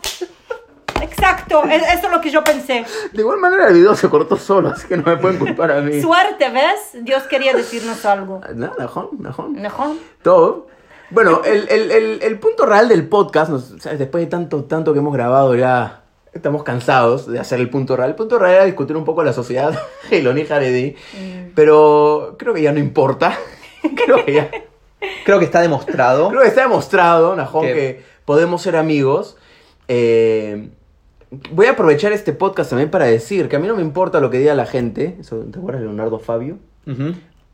Exacto, es- eso es lo que yo pensé. De igual manera el video se cortó solo, así que no me pueden culpar a mí. Suerte, ¿ves? Dios quería decirnos algo. No, mejor, mejor. Mejor. Todo. Bueno, el, el- el- el punto real del podcast, nos- ¿sabes? después de tanto, tanto que hemos grabado ya, estamos cansados de hacer el punto real. El punto real era discutir un poco la sociedad (laughs) Geloni Haredi, pero creo que ya no importa. (laughs) creo que ya... (laughs) Creo que está demostrado. Creo que está demostrado, Najón, Que- que podemos ser amigos. Eh, voy a aprovechar este podcast también para decir que a mí no me importa lo que diga la gente. Eso, ¿Te acuerdas de Leonardo Fabio?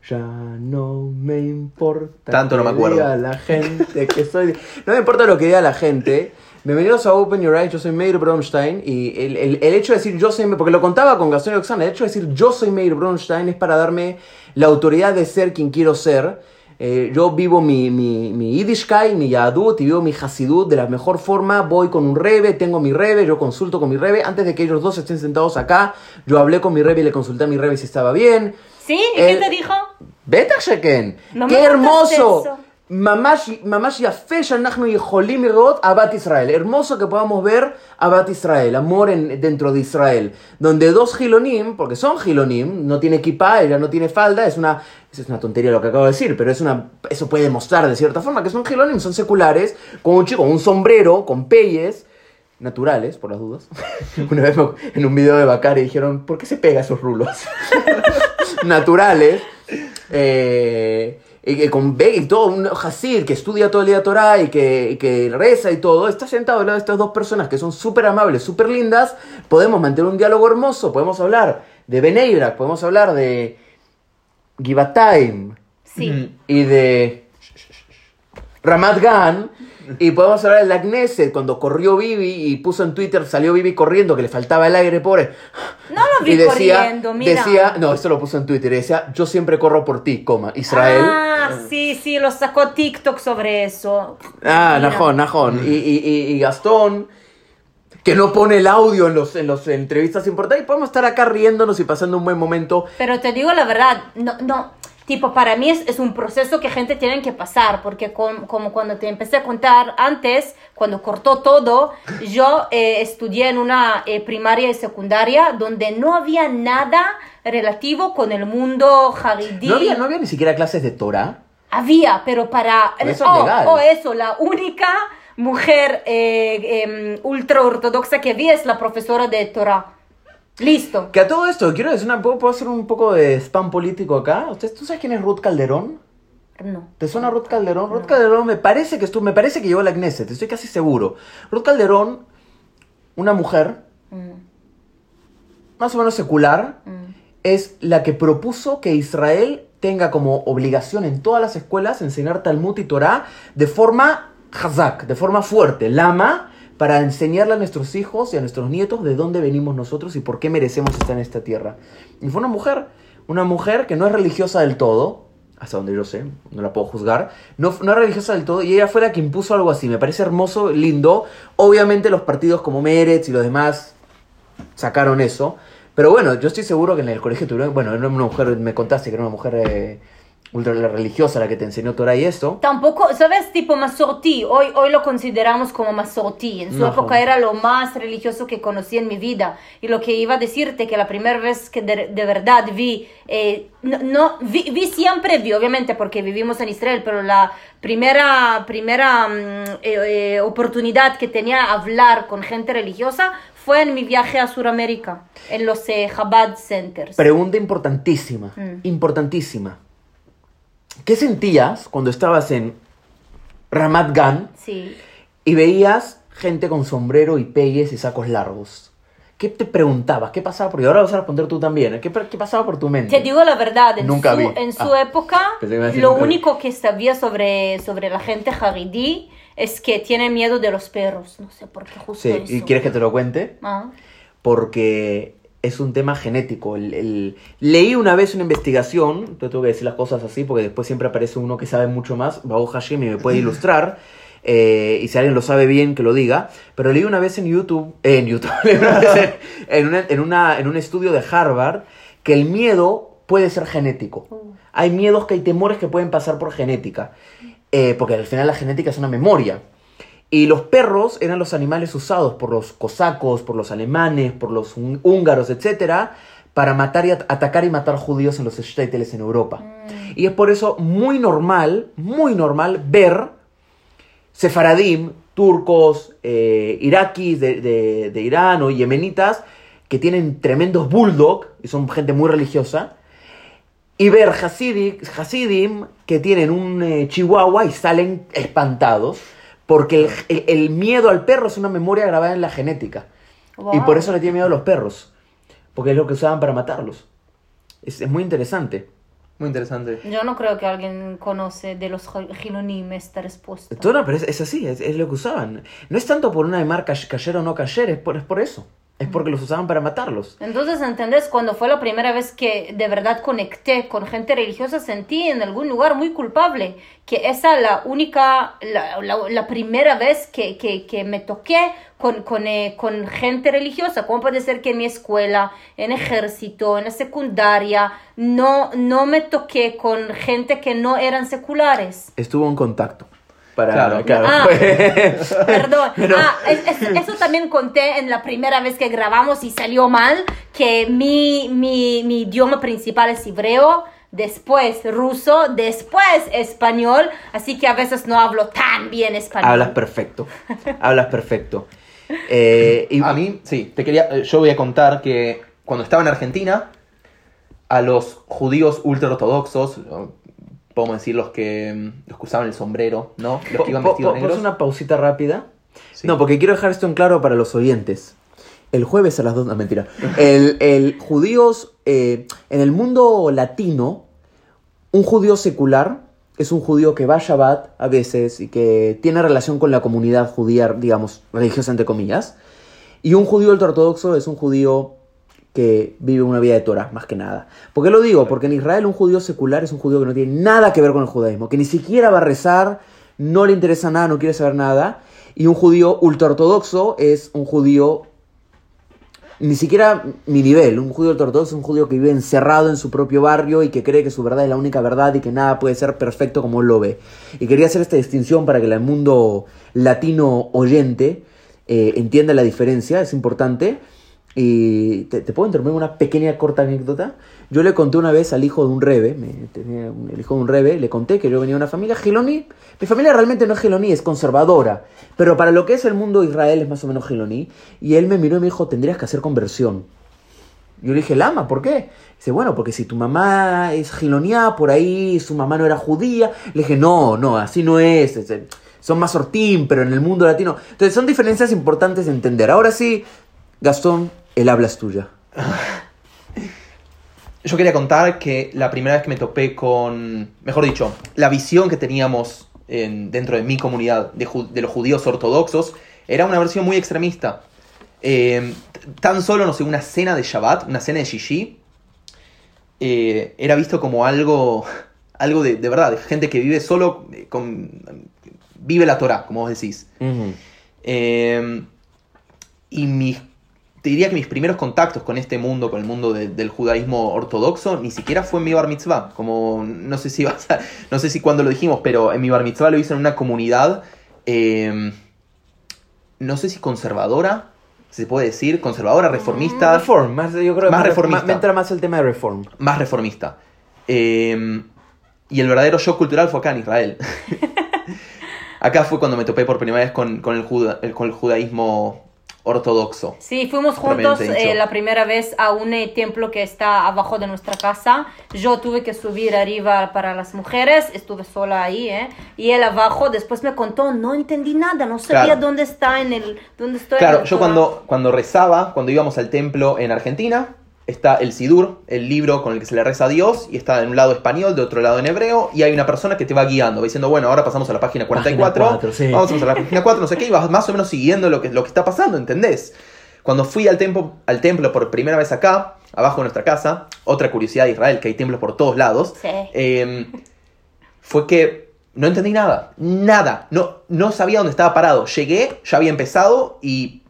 Ya no me importa. Tanto no que me acuerdo. diga la gente que soy. No me importa lo que diga la gente. Bienvenidos a Open Your Eyes, yo soy Meir Bronstein y el, el- el hecho de decir yo soy, porque lo contaba con Gastón y Oxana, el hecho de decir yo soy Meir Bronstein es para darme la autoridad de ser quien quiero ser. Eh, yo vivo mi, mi, mi Yiddishkeit, mi Yadut y vivo mi Hasidut de la mejor forma. Voy con un rebe, tengo mi rebe, yo consulto con mi rebe. Antes de que ellos dos estén sentados acá, yo hablé con mi rebe y le consulté a mi rebe si estaba bien. ¿Sí? ¿Y qué El- te dijo? בטח שכן. לא qué me hermoso. contaste eso. ממש, ממש יפה שאנחנו יכולים לראות אהבת ישראל. Hermoso que podamos ver אהבת ישראל, amor en, dentro de Israel. Donde dos gilonim, porque son gilonim, no tiene equipa, ella no tiene falda, es una, es una tontería lo que acabo de decir, pero es una, eso puede demostrar de cierta forma que son gilonim, son seculares, con un chico, con un sombrero, con peyes, naturales, por las dudas. (laughs) Una vez me- en un video de Bacari dijeron, ¿por qué se pega esos rulos? (laughs) naturales. Eh, y que con y todo, un Hasid que estudia todo el día Torah y que, y que reza y todo, está sentado al lado de estas dos personas que son súper amables, súper lindas, podemos mantener un diálogo hermoso, podemos hablar de Beneibrak, podemos hablar de Givatayim Sí. y de Ramat Gan. Y podemos hablar de la Knesset, cuando corrió Bibi y puso en Twitter, salió Bibi corriendo, que le faltaba el aire, pobre. No lo vi y decía, corriendo, mira. decía, no, esto lo puso en Twitter, y decía, yo siempre corro por ti, coma, Israel. Ah, sí, sí, lo sacó TikTok sobre eso. Ah, Mira. Najón, Najón. Y, y- y- y Gastón, que no pone el audio en los en las entrevistas importantes, y podemos estar acá riéndonos y pasando un buen momento. Pero te digo la verdad, no, no, tipo, para mí es, es un proceso que gente tiene que pasar, porque con- como cuando te empecé a contar antes, cuando cortó todo, yo eh, estudié en una eh, primaria y secundaria donde no había nada relativo con el mundo jaridí. No había, no había ni siquiera clases de Torah. Había, pero para... Pero eso es oh, oh, eso, la única mujer eh, em, ultra ortodoxa que vi es la profesora de Torah. Listo. Que a todo esto, quiero decir, una, ¿puedo, puedo hacer un poco de spam político acá? ¿Usted, ¿Tú sabes quién es Ruth Calderón? No. ¿Te suena Ruth Calderón? Ruth Calderón me parece que estuvo, me parece que llegó a la Knesset, estoy casi seguro. Ruth Calderón, una mujer Mm, más o menos secular, mm. es la que propuso que Israel tenga como obligación en todas las escuelas enseñar Talmud y Torah de forma hazak, de forma fuerte, lama, para enseñarle a nuestros hijos y a nuestros nietos de dónde venimos nosotros y por qué merecemos estar en esta tierra. Y fue una mujer, una mujer que no es religiosa del todo, hasta donde yo sé, no la puedo juzgar, no, no es religiosa del todo, y ella fue la que impuso algo así, me parece hermoso, lindo. Obviamente los partidos como Meretz y los demás sacaron eso. Pero bueno, yo estoy seguro que en el colegio tuvieron, bueno, era una mujer, me contaste que era una mujer eh, ultra religiosa la que te enseñó Torah y esto. Tampoco, ¿sabes? Tipo Masorti. Hoy, hoy lo consideramos como Masorti. En su No, época era lo más religioso que conocí en mi vida. Y lo que iba a decirte, que la primera vez que de, de verdad vi, eh, no, no- vi, vi siempre, vi obviamente porque vivimos en Israel, pero la primera, primera mm, eh, eh, oportunidad que tenía hablar con gente religiosa fue en mi viaje a Sudamérica, en los eh, Chabad Centers. Pregunta importantísima, Mm. importantísima. ¿Qué sentías cuando estabas en Ramat Gan sí. y veías gente con sombrero y peyes y sacos largos? ¿Qué te preguntabas? ¿Qué pasaba por ti? Ahora vas a responder tú también. ¿eh? ¿Qué, qué pasaba por tu mente? Te digo la verdad, en Nunca su, vi. en su Ah. época, lo único que sabía sobre, sobre la gente jaridí es que tiene miedo de los perros. No sé por qué justo Sí, eso. ¿y quieres que te lo cuente? Ah. porque es un tema genético. El- el- Leí una vez una investigación, te tengo que decir las cosas así porque después siempre aparece uno que sabe mucho más, Babu Hashim, y me puede (laughs) ilustrar. eh, y si alguien lo sabe bien, que lo diga. Pero leí una vez en YouTube, eh, en YouTube, (laughs) en, una- en una- en un estudio de Harvard, que el miedo puede ser genético. Uh. Hay miedos que hay temores que pueden pasar por genética. eh, porque al final la genética es una memoria. Y los perros eran los animales usados por los cosacos, por los alemanes, por los hún- húngaros, etc., para matar y at- atacar y matar judíos en los shtetls en Europa. Y es por eso muy normal, muy normal ver sefaradim, turcos, eh, iraquíes de, de- de Irán o yemenitas, que tienen tremendos bulldog y son gente muy religiosa, y ver hasidim que tienen un eh, chihuahua y salen espantados, porque el, el- el miedo al perro es una memoria grabada en la genética. Y Wow. por eso le tiene miedo a los perros, porque es lo que usaban para matarlos. Es, es muy interesante. Muy interesante. Yo no creo que alguien conoce de los gilonim esta respuesta. Todo, no, pero es, es así, es, es lo que usaban. No es tanto por una de marca cayer o no cayer, es por, es por eso. Es porque los usaban para matarlos. Entonces, ¿entendés? Cuando fue la primera vez que de verdad conecté con gente religiosa, sentí en algún lugar muy culpable, que esa la única, la, la- la primera vez que, que, que me toqué con, con, eh, con gente religiosa. ¿Cómo puede ser que en mi escuela, en ejército, en la secundaria, no, no me toqué con gente que no eran seculares? Estuvo en contacto. Para, Claro. claro. Ah. (laughs) Perdón. Pero- Ah, es- es- eso también conté en la primera vez que grabamos y salió mal, que mi, mi, mi idioma principal es hebreo, después ruso, después español, así que a veces no hablo tan bien español. Hablas perfecto. Hablas perfecto. Eh, y, A mí, sí, te quería, eh, yo voy a contar que cuando estaba en Argentina, a los judíos ultraortodoxos, podemos decir los que, los que usaban el sombrero, ¿no? Los que iban vestidos negros. ¿Pos una pausita rápida? Sí. No, porque quiero dejar esto en claro para los oyentes. El jueves a las dos, no, mentira. El, el judíos, eh, en el mundo latino, un judío secular es un judío que va a Shabbat a veces y que tiene relación con la comunidad judía, digamos, religiosa entre comillas. Y un judío ultraortodoxo es un judío que vive una vida de Torah, más que nada. ¿Por qué lo digo? Porque en Israel un judío secular es un judío que no tiene nada que ver con el judaísmo, que ni siquiera va a rezar, no le interesa nada, no quiere saber nada. Y un judío ultraortodoxo es un judío, ni siquiera mi nivel, un judío ultraortodoxo es un judío que vive encerrado en su propio barrio y que cree que su verdad es la única verdad y que nada puede ser perfecto como él lo ve. Y quería hacer esta distinción para que el mundo latino oyente eh, entienda la diferencia, es importante. Y te, te puedo interrumpir una pequeña corta anécdota. Yo le conté una vez al hijo de un rebe, me- tenía el hijo de un rebe, le conté que yo venía de una familia giloní. Mi familia realmente no es giloní, es conservadora. Pero para lo que es el mundo Israel es más o menos giloní. Y él me miró y me dijo, tendrías que hacer conversión. Yo le dije, Lama, ¿por qué? Dice, bueno, porque si tu mamá es gilonia, por ahí su mamá no era judía. Le dije, no, no, así no es. es, Son más sortín, pero en el mundo latino. Entonces son diferencias importantes de entender. Ahora sí, Gastón, el habla es tuya. (sighs) Yo quería contar que la primera vez que me topé con, mejor dicho, la visión que teníamos en- dentro de mi comunidad de, los judíos ortodoxos era una versión muy extremista. Eh, t- tan solo, no sé, una cena de Shabbat, una cena de Shishi, eh, era visto como algo, (laughs) algo de, de verdad, de gente que vive solo eh, con... vive la Torah, como vos decís. Eh, y mis, te diría que mis primeros contactos con este mundo, con el mundo de- del judaísmo ortodoxo, ni siquiera fue en mi bar mitzvah. Como, no sé si vas a- no sé si cuando lo dijimos, pero en mi bar mitzvah lo hice en una comunidad, eh, no sé si conservadora, se puede decir, conservadora, reformista, Reform, más, yo creo que Más más reformista. Me entra más el tema de reform. más reformista. Eh, y el verdadero shock cultural fue acá en Israel. (laughs) acá fue cuando me topé por primera vez con, con el, juda- el- con el judaísmo ortodoxo. Sí, fuimos juntos eh, la primera vez a un eh, templo que está abajo de nuestra casa. Yo tuve que subir arriba para las mujeres, estuve sola ahí, ¿eh? Y él abajo, después me contó, no entendí nada, no sabía Claro. dónde está en el, dónde estoy. Claro, yo cuando, cuando rezaba, cuando íbamos al templo en Argentina, está el Sidur, el libro con el que se le reza a Dios, y está en un lado español, de otro lado en hebreo, y hay una persona que te va guiando, va diciendo, bueno, ahora pasamos a la página 44, Página cuatro, sí. vamos a la página 4, no sé qué, y vas más o menos siguiendo lo que, lo que está pasando, ¿entendés? Cuando fui al templo, al templo por primera vez acá, abajo de nuestra casa, otra curiosidad de Israel, que hay templos por todos lados, Sí. eh, fue que no entendí nada, nada, no, no sabía dónde estaba parado. Llegué, ya había empezado y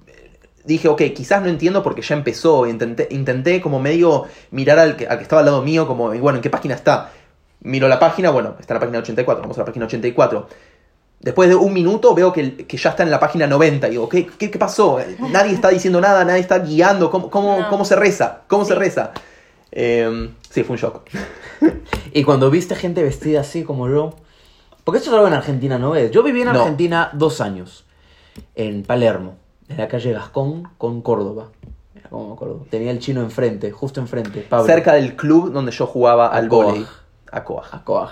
dije, ok, quizás no entiendo porque ya empezó. Intenté, intenté como medio mirar al que, al que estaba al lado mío, como, y bueno, ¿en qué página está? Miro la página, bueno, está en la página 84, vamos a la página 84. Después de un minuto veo que, que ya está en la página 90 y digo, ¿qué, qué, qué pasó? Nadie está diciendo nada, nadie está guiando, ¿cómo, cómo, No. cómo se reza? ¿Cómo se reza? Eh, sí, fue un shock. (laughs) Y cuando viste gente vestida así como yo. Porque esto es algo en Argentina, ¿no ves? Yo viví en No. Argentina dos años. En Palermo. En la calle Gascón con Córdoba. Mira cómo me acuerdo. Tenía el chino enfrente, justo enfrente. Pablo. Cerca del club donde yo jugaba al volei. A Coaj. A Coaj.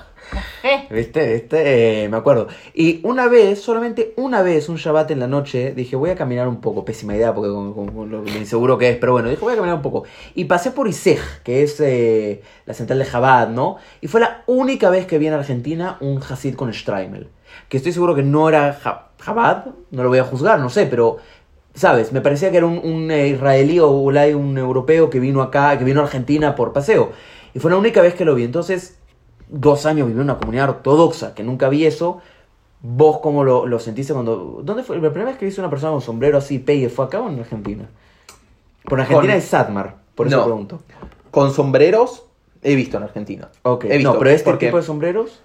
Eh, ¿Viste? ¿Viste? Eh, me acuerdo. Y una vez, solamente una vez, un Shabbat en la noche, dije, voy a caminar un poco. Pésima idea, porque con, con- con lo inseguro que es, pero bueno, dije, voy a caminar un poco. Y pasé por Isej, que es eh, la central de Chabad, ¿no? Y fue la única vez que vi en Argentina un Hasid con Streimel. Que estoy seguro que no era Ja- Chabad, no lo voy a juzgar, no sé, pero. ¿Sabes? Me parecía que era un, un, eh, israelí o un europeo que vino acá, que vino a Argentina por paseo. Y fue la única vez que lo vi. Entonces, dos años viví en una comunidad ortodoxa, que nunca vi eso. ¿Vos cómo lo, lo sentiste cuando... ¿Dónde fue? La primera vez que viste una persona con sombrero así, pegue, ¿fue acá o en Argentina? Por Argentina Con- es Satmar, por eso No. pregunto. Con sombreros he visto en Argentina. Ok, He visto, no, pero este porque, tipo de sombreros...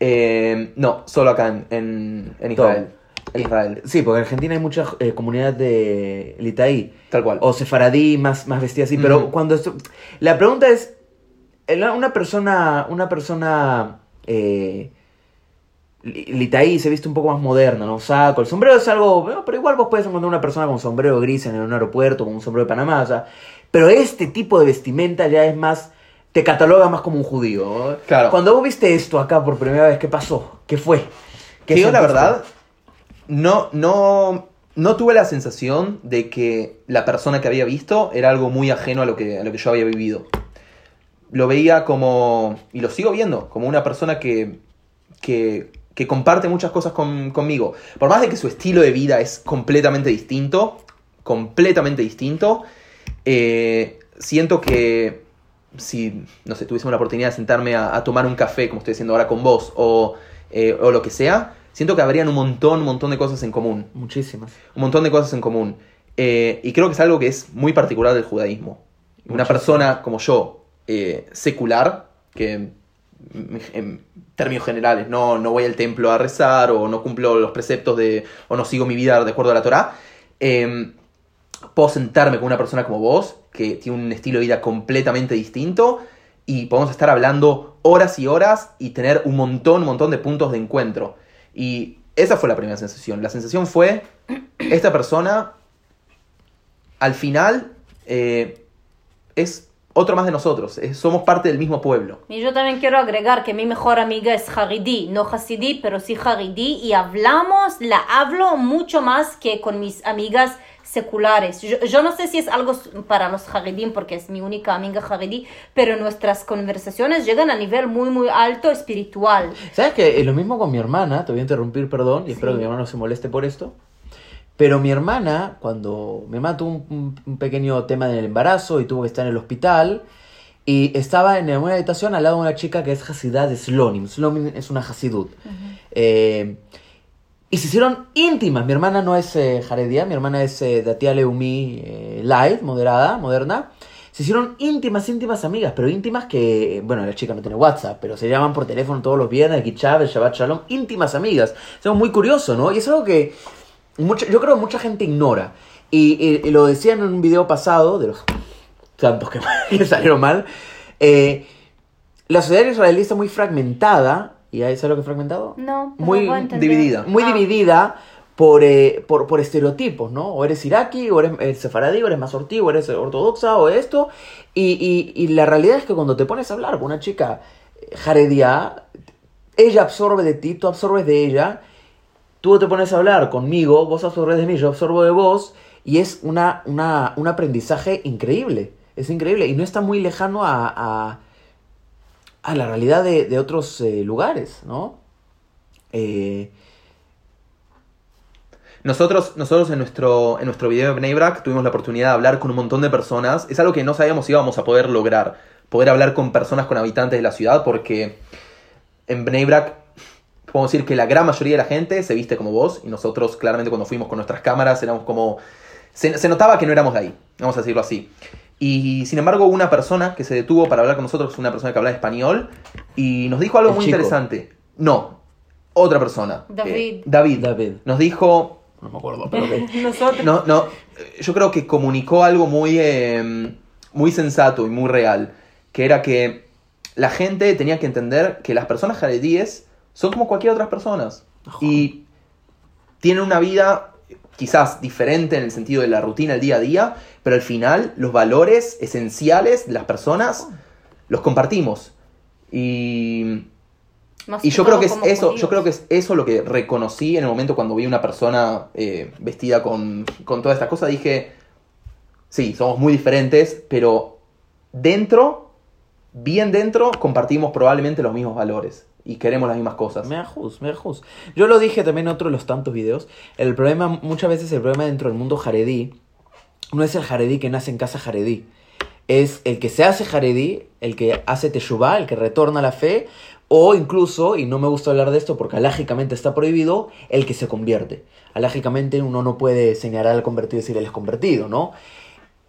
eh, no, solo acá en, en, en Israel. Israel. Sí, porque en Argentina hay mucha eh, comunidad de Litaí. Tal cual. O sefaradí más, más vestida así. Pero cuando... esto- La pregunta es... Una persona... Una persona... Eh, li- Litaí se viste un poco más moderna, ¿no? Saco, el sombrero es algo... pero igual vos puedes encontrar una persona con sombrero gris en un aeropuerto, con un sombrero de Panamá, o sea... Pero este tipo de vestimenta ya es más te cataloga más como un judío. Claro. Cuando vos viste esto acá por primera vez, ¿qué pasó? ¿Qué fue? ¿Qué yo la verdad no, no, no tuve la sensación de que la persona que había visto era algo muy ajeno a lo que, a lo que yo había vivido. Lo veía como, y lo sigo viendo, como una persona que, que, que comparte muchas cosas con- conmigo. Por más de que su estilo de vida es completamente distinto, completamente distinto, eh, siento que si, no sé, tuviese la oportunidad de sentarme a, a tomar un café, como estoy haciendo ahora con vos, o, eh, o lo que sea, siento que habrían un montón, un montón de cosas en común. Muchísimas. Un montón de cosas en común. Eh, y creo que es algo que es muy particular del judaísmo. Una persona como yo, eh, secular, que en términos generales no, no voy al templo a rezar o no cumplo los preceptos de o no sigo mi vida de acuerdo a la Torah, eh, puedo sentarme con una persona como vos, que tiene un estilo de vida completamente distinto, y podemos estar hablando horas y horas y tener un montón, un montón de puntos de encuentro. Y esa fue la primera sensación. La sensación fue, esta persona, al final, eh, es otro más de nosotros, somos parte del mismo pueblo. Y yo también quiero agregar que mi mejor amiga es Haridi, no Hasidí, pero sí Haridi, y hablamos, la hablo mucho más que con mis amigas seculares. Yo, yo no sé si es algo para los Haridim, porque es mi única amiga Haridi, pero nuestras conversaciones llegan a nivel muy, muy alto espiritual. ¿Sabes que lo mismo con mi hermana? Te voy a interrumpir, perdón, y espero que mi hermano no se moleste por esto. Pero mi hermana, cuando mi hermana tuvo un, un- pequeño tema del embarazo y tuvo que estar en el hospital, y estaba en una habitación al lado de una chica que es Hasidá de Slonim. Slonim es una Hasidut. Eh, y se hicieron íntimas. Mi hermana no es eh, Jaredía, mi hermana es eh, Datia Leumi eh, light, moderada, moderna. Se hicieron íntimas, íntimas amigas, pero íntimas que, bueno, la chica no tiene WhatsApp, pero se llaman por teléfono todos los viernes, Kichab, el Shabbat Shalom, íntimas amigas. Es algo muy curioso, ¿no? Y es algo que mucha- yo creo que mucha gente ignora. Y lo decían en un video pasado, de los tantos que, (laughs) que salieron mal, eh, la sociedad israelí está muy fragmentada, ¿y ahí sabes lo que es fragmentado? No, Muy dividida. muy Ah. dividida por, eh, por, por estereotipos, ¿no? O eres iraquí, o eres eh, sefaradí, o eres masortí, o eres ortodoxa, o esto. Y, y- y la realidad es que cuando te pones a hablar con una chica eh, jaredía, ella absorbe de ti, tú absorbes de ella. Tú te pones a hablar conmigo, vos absorbes de mí, yo absorbo de vos. Y es una, una, un aprendizaje increíble. Es increíble. Y no está muy lejano a, a, a la realidad de, de otros eh, lugares, ¿no? Eh, Nosotros, nosotros en, nuestro, en nuestro video de Brak tuvimos la oportunidad de hablar con un montón de personas. Es algo que no sabíamos si íbamos a poder lograr. Poder hablar con personas, con habitantes de la ciudad, porque en Brak podemos decir que la gran mayoría de la gente se viste como vos. Y nosotros, claramente, cuando fuimos con nuestras cámaras, éramos como. Se, se notaba que no éramos de ahí, vamos a decirlo así. Y sin embargo, una persona que se detuvo para hablar con nosotros, una persona que hablaba español, y nos dijo algo El muy chico. interesante. No, otra persona. David. Eh, David. David. Nos dijo, No me acuerdo, pero. (laughs) Nosotros. no, no, eh, yo creo que comunicó algo muy, eh, muy sensato y muy real, que era que la gente tenía que entender que las personas jaredíes son como cualquier otras personas y tienen una vida quizás diferente en el sentido de la rutina, el día a día, pero al final los valores esenciales de las personas los compartimos. Y Más y yo creo que es eso, judíos. yo creo que es eso lo que reconocí en el momento cuando vi una persona eh, vestida con, con toda esta cosa. Dije, sí, somos muy diferentes, pero dentro, bien dentro, compartimos probablemente los mismos valores y queremos las mismas cosas. Me ajus, me ajus. Yo lo dije también en otro de los tantos videos. El problema, muchas veces el problema dentro del mundo jaredí, no es el jaredí que nace en casa jaredí. Es el que se hace jaredí, el que hace teshuvah, el que retorna la fe, o incluso, y no me gusta hablar de esto porque alágicamente está prohibido, el que se convierte. Alágicamente uno no puede señalar al convertido y decir él es convertido, ¿no?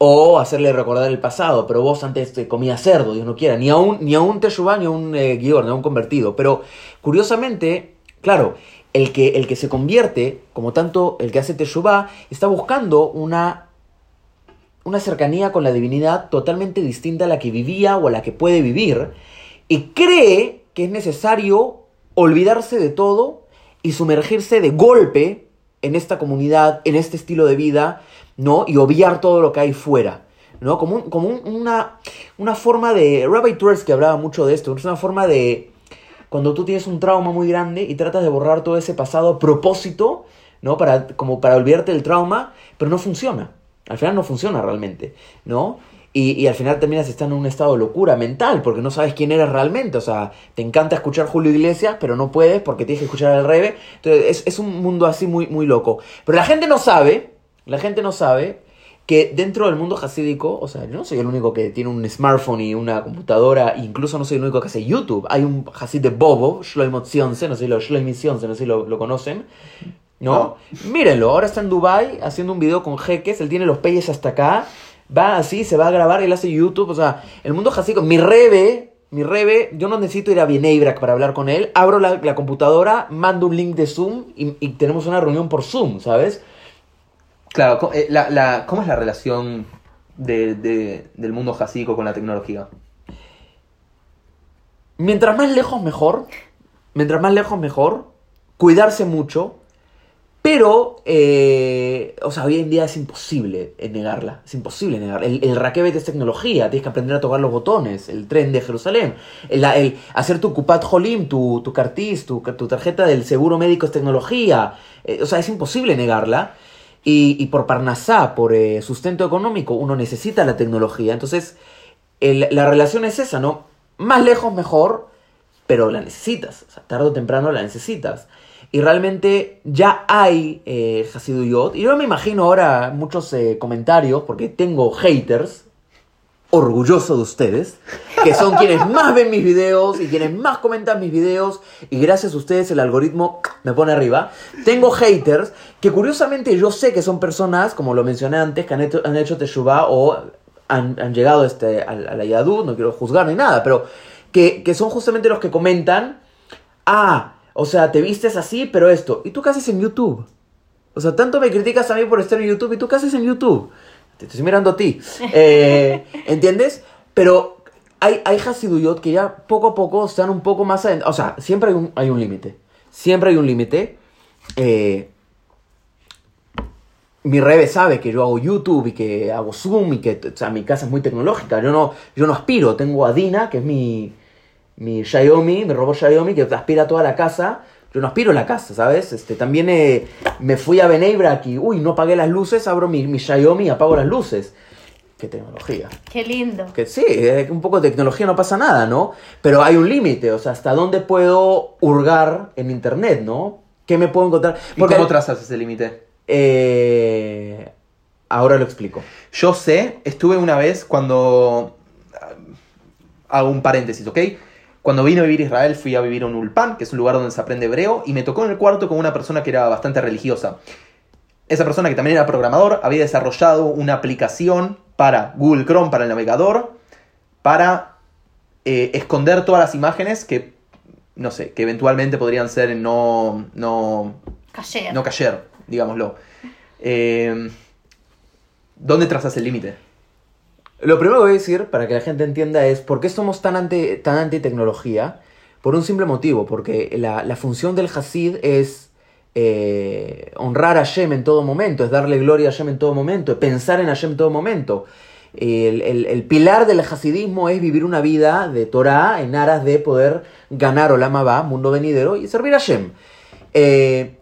O hacerle recordar el pasado, pero vos antes te comías cerdo, Dios no quiera, ni a un, ni a un teshuvah, ni a un eh, ni a un convertido. Pero curiosamente, claro, el que, el que se convierte, como tanto el que hace teshuvah, está buscando una, una cercanía con la divinidad totalmente distinta a la que vivía o a la que puede vivir, y cree que es necesario olvidarse de todo y sumergirse de golpe en esta comunidad, en este estilo de vida, ¿no? Y obviar todo lo que hay fuera, ¿no? Como, un- como un- una, una forma de... Rabbi que hablaba mucho de esto, es una forma de... Cuando tú tienes un trauma muy grande y tratas de borrar todo ese pasado a propósito, ¿no? Para, como para olvidarte del trauma, pero no funciona. Al final no funciona realmente, ¿no? Y, y al final terminas estando en un estado de locura mental porque no sabes quién eres realmente. O sea, te encanta escuchar Julio Iglesias, pero no puedes porque tienes que escuchar al Rebe. Entonces es, es un mundo así muy, muy loco. Pero la gente no sabe, la gente no sabe que dentro del mundo hasídico, o sea, yo no soy el único que tiene un smartphone y una computadora, incluso no soy el único que hace YouTube. Hay un hasid de Bobo, Shloimo Tzionse, no sé si lo, Tzionse, no sé si lo, lo conocen. ¿No? Mírenlo, ahora está en Dubai haciendo un video con jeques, él tiene los peyes hasta acá, va así, se va a grabar, él hace YouTube, o sea, el mundo hasídico, mi rebe, mi rebe, yo no necesito ir a Bieneibrac para hablar con él, abro la, la computadora, mando un link de Zoom y, y tenemos una reunión por Zoom, ¿sabes? Claro, eh, la, la- ¿cómo es la relación de- de- del mundo jasídico con la tecnología? Mientras más lejos mejor, mientras más lejos mejor, cuidarse mucho, pero, eh, o sea, hoy en día es imposible negarla, es imposible negarla. El, el Raquebet es tecnología, tienes que aprender a tocar los botones, el tren de Jerusalén, hacer tu Kupat Holim, tu, tu cartis, tu, tu tarjeta del seguro médico es tecnología, Eh, o sea, es imposible negarla. Y, y por Parnasá, por eh, sustento económico, uno necesita la tecnología. Entonces, el- la relación es esa, ¿no? Más lejos mejor, pero la necesitas. O sea, tarde o temprano la necesitas. Y realmente ya hay eh, Hasiduyot. Y yo me imagino ahora muchos eh, comentarios, porque tengo haters, orgulloso de ustedes, que son quienes más ven mis videos y quienes más comentan mis videos. Y gracias a ustedes el algoritmo me pone arriba. Tengo haters que curiosamente yo sé que son personas, como lo mencioné antes, que han hecho, han hecho Teshuvah o han, han llegado este, a, a la Yadú, no quiero juzgar ni nada, pero que, que son justamente los que comentan, ah, o sea, te vistes así, pero esto. ¿Y tú qué haces en YouTube? O sea, tanto me criticas a mí por estar en YouTube, ¿y tú qué haces en YouTube? Te estoy mirando a ti. (laughs) Eh, ¿Entiendes? Pero hay, hay Hasiduyot que ya poco a poco están un poco más adentro. O sea, siempre hay un, hay un límite. Siempre hay un límite. Eh, mi Rebe sabe que yo hago YouTube y que hago Zoom y que o sea, mi casa es muy tecnológica. Yo no, yo no aspiro. Tengo a Dina, que es mi, mi Xiaomi, mi robot Xiaomi, que aspira toda la casa. Yo no aspiro a la casa, ¿sabes? Este, también eh, me fui a Beneibrac y, uy, no apagué las luces, abro mi, mi Xiaomi y apago las luces. Qué tecnología. Qué lindo. Que sí, eh, un poco de tecnología no pasa nada, ¿no? Pero hay un límite, o sea, hasta dónde puedo hurgar en internet, ¿no? ¿Qué me puedo encontrar? ¿Y cómo trazas ese límite? eh, ahora lo explico. Yo sé, estuve una vez cuando... ah, Hago un paréntesis, ¿ok? Cuando vine a vivir a Israel fui a vivir a un Ulpan, que es un lugar donde se aprende hebreo, y me tocó en el cuarto con una persona que era bastante religiosa. Esa persona que también era programador había desarrollado una aplicación para Google Chrome, para el navegador, para eh, esconder todas las imágenes que, no sé, que eventualmente podrían ser no, no, Cayer. no cayer, digámoslo. Eh, ¿Dónde trazas el límite? Lo primero que voy a decir, para que la gente entienda, es por qué somos tan anti, tan anti tecnología. Por un simple motivo, porque la, la función del Hasid es eh, honrar a Hashem en todo momento, es darle gloria a Hashem en todo momento, es pensar en Hashem en todo momento. El, el- el pilar del Hasidismo es vivir una vida de Torah en aras de poder ganar Olam Abba, mundo venidero, y servir a Hashem. Eh,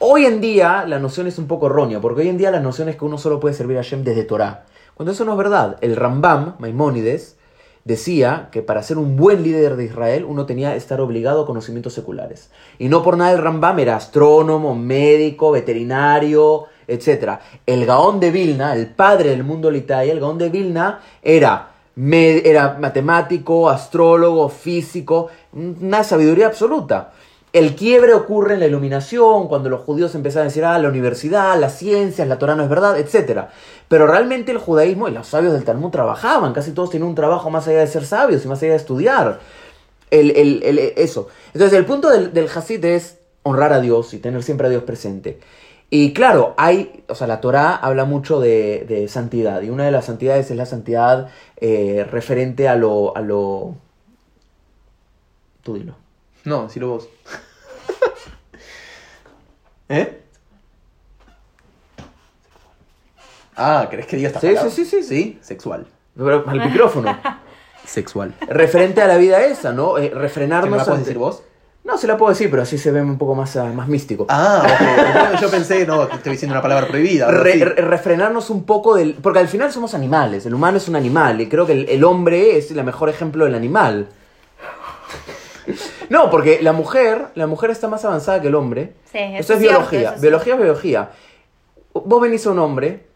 Hoy en día la noción es un poco errónea, porque hoy en día la noción es que uno solo puede servir a Hashem desde Torah. Cuando eso no es verdad. El Rambam, Maimónides, decía que para ser un buen líder de Israel uno tenía que estar obligado a conocimientos seculares. Y no por nada el Rambam era astrónomo, médico, veterinario, etc. El Gaón de Vilna, el padre del mundo litaya, el Gaón de Vilna era, era matemático, astrólogo, físico, una sabiduría absoluta. El quiebre ocurre en la iluminación, cuando los judíos empezaron a decir, ah, la universidad, las ciencias, la Torah no es verdad, etc. Pero realmente el judaísmo y los sabios del Talmud trabajaban, casi todos tenían un trabajo más allá de ser sabios y más allá de estudiar. El, el- el- eso. Entonces el punto del, del Hasid es honrar a Dios y tener siempre a Dios presente. Y claro, hay, o sea, la Torah habla mucho de, de santidad y una de las santidades es la santidad eh, referente a lo, a lo... Tú dilo. No, decilo vos. ¿Eh? Ah, ¿crees que diga esta Sí, palabra? sí, sí, sí. Sí, sexual. Pero al (laughs) micrófono. Sexual. Referente a la vida esa, ¿no? Eh, ¿Que me refrenarnos. la puedes ante- decir vos? No, se la puedo decir, pero así se ve un poco más, ah, más místico. Ah, ok. (laughs) Yo pensé, no, que estoy diciendo una palabra prohibida. Re- re- refrenarnos un poco del... Porque al final somos animales, el humano es un animal y creo que el, el hombre es el mejor ejemplo del animal. No, porque la mujer, la mujer está más avanzada que el hombre. Sí, eso es cierto, biología, eso biología es biología. Vos venís a un hombre,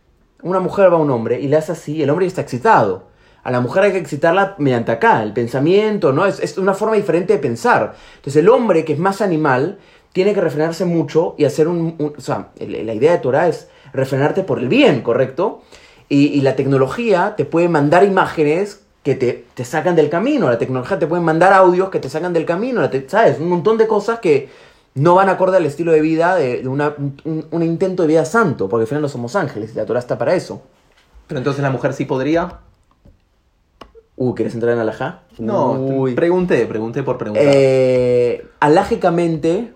una mujer va a un hombre y le hace así, el hombre ya está excitado. A la mujer hay que excitarla mediante acá, el pensamiento, ¿no? Es, es una forma diferente de pensar. Entonces el hombre, que es más animal, tiene que refrenarse mucho y hacer un... un- o sea, la idea de Torah es refrenarte por el bien, ¿correcto? Y, y la tecnología te puede mandar imágenes que te, te sacan del camino, la tecnología te puede mandar audios que te sacan del camino, la te- ¿sabes? Un montón de cosas que no van acorde al estilo de vida de, de una- un, un intento de vida santo, porque al final no somos ángeles y la Torah está para eso. Pero entonces la mujer sí podría. Uh, ¿quieres entrar en alajá? No, Uy. pregunté, pregunté por preguntar. Eh, alágicamente,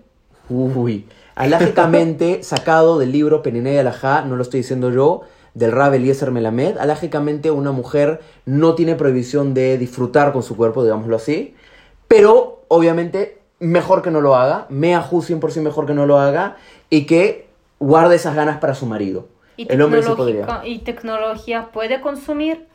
uy, alágicamente (laughs) sacado del libro Peninei y Alajá, no lo estoy diciendo yo, del Rab Eliezer Melamed, alágicamente una mujer no tiene prohibición de disfrutar con su cuerpo, digámoslo así, pero obviamente mejor que no lo haga, Meahu 100% mejor que no lo haga y que guarde esas ganas para su marido. ¿Y, El hombre sí podría. ¿Y tecnología puede consumir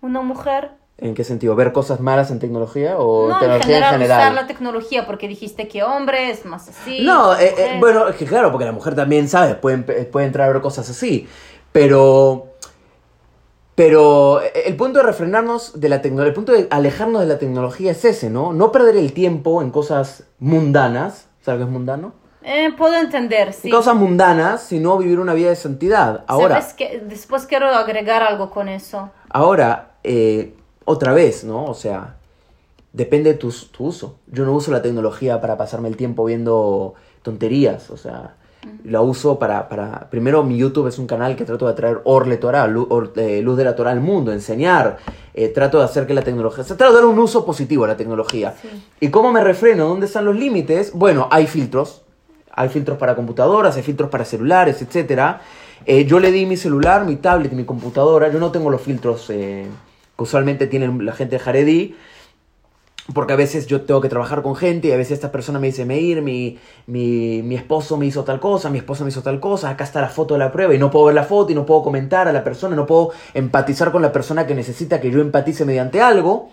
una mujer? ¿En qué sentido? ¿Ver cosas malas en tecnología o no, en tecnología general, usar la tecnología, porque dijiste que hombre es más así. No, eh, eh, bueno, es que claro, porque la mujer también sabe, puede, empe- puede entrar a ver cosas así. Pero. Pero el punto de refrenarnos de la tecnología, el punto de alejarnos de la tecnología es ese, ¿no? No perder el tiempo en cosas mundanas. ¿Sabes qué es mundano? Eh, puedo entender, sí. En cosas mundanas, sino vivir una vida de santidad. Ahora. Después quiero agregar algo con eso. ahora eh, otra vez, ¿no? O sea, depende de tu, tu uso. Yo no uso la tecnología para pasarme el tiempo viendo tonterías, o sea, la uso para, para... Primero, mi YouTube es un canal que trato de traer Orle Torah, lu- or- eh, luz de la Torah al mundo, enseñar, eh, trato de hacer que la tecnología... O sea, trato de dar un uso positivo a la tecnología. Sí. ¿Y cómo me refreno? ¿Dónde están los límites? Bueno, hay filtros. Hay filtros para computadoras, hay filtros para celulares, etc. yo le di mi celular, mi tablet, mi computadora. Yo no tengo los filtros eh, que usualmente tienen la gente de Jaredí. Porque a veces yo tengo que trabajar con gente y a veces esta persona me dice, Meir, mi, mi, mi esposo me hizo tal cosa, mi esposa me hizo tal cosa, acá está la foto de la prueba y no puedo ver la foto y no puedo comentar a la persona, no puedo empatizar con la persona que necesita que yo empatice mediante algo.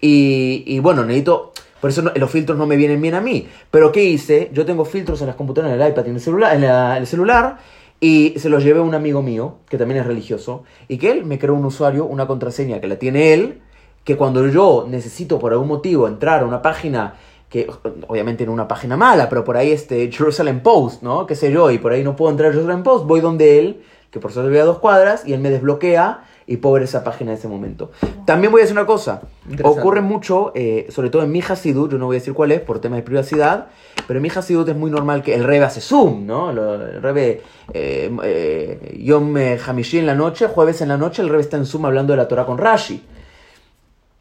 Y, y bueno, necesito. Por eso no- los filtros no me vienen bien a mí. Pero ¿qué hice? Yo tengo filtros en las computadoras, en el iPad y en el celular, en la- en el celular. Y se los llevé a un amigo mío, que también es religioso. Y que él me creó un usuario, una contraseña que la tiene él. Que cuando yo necesito por algún motivo entrar a una página que obviamente en una página mala, pero por ahí este Jerusalem Post, ¿no? Qué sé yo, y por ahí no puedo entrar a Jerusalem Post, voy donde él, que por suerte vive a dos cuadras, y él me desbloquea y puedo ver esa página en ese momento. También voy a decir una cosa, ocurre mucho, eh, sobre todo en mi Hasidut, yo no voy a decir cuál es por temas de privacidad, pero en mi Hasidut es muy normal que el Rebe hace Zoom, ¿no? El Rebe, eh, eh, Yom eh, en la noche, jueves en la noche, el Rebe está en Zoom hablando de la Torah con Rashi.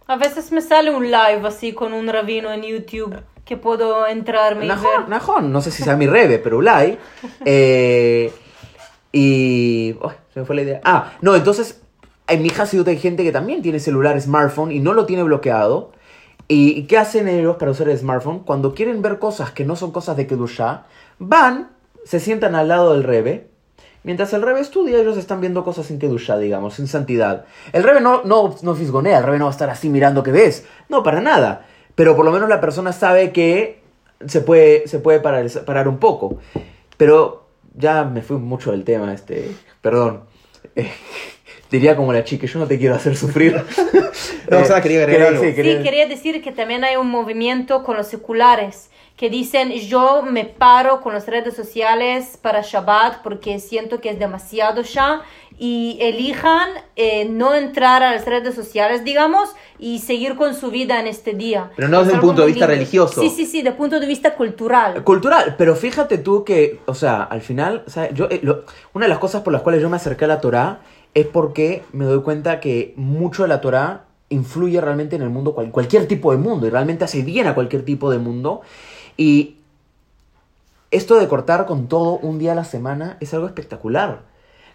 A veces me sale un live así con un rabino en YouTube que puedo entrarme y ver. Najón, Najón, no sé si sea mi Rebe, pero Ulay. Eh, y. se me fue la idea. Ah, no, entonces. En mi Hasidut hay gente que también tiene celular, smartphone y no lo tiene bloqueado. ¿Y y qué hacen ellos para usar el smartphone? Cuando quieren ver cosas que no son cosas de Kedushá, van, se sientan al lado del Rebe. Mientras el Rebe estudia, ellos están viendo cosas en Kedushá, digamos, en santidad. El Rebe no, no, no fisgonea, el Rebe no va a estar así mirando qué ves. No, para nada. Pero por lo menos la persona sabe que se puede, se puede parar, parar un poco. Pero ya me fui mucho del tema, este, perdón. Eh, (laughs) diría como la chica, yo no te quiero hacer sufrir. (laughs) No, o sea, quería (laughs) agregar algo. sí, Sí, quería- quería decir que también hay un movimiento con los seculares que dicen yo me paro con las redes sociales para Shabbat porque siento que es demasiado ya y elijan eh, no entrar a las redes sociales, digamos, y seguir con su vida en este día. Pero no Es desde un punto de vista lindo. religioso. Sí, sí, sí, de punto de vista cultural. Cultural, pero fíjate tú que, o sea, al final, sea, yo, eh, lo- una de las cosas por las cuales yo me acerqué a la Torá es porque me doy cuenta que mucho de la Torá influye realmente en el mundo, cual- cualquier tipo de mundo, y realmente hace bien a cualquier tipo de mundo. Y esto de cortar con todo un día a la semana es algo espectacular.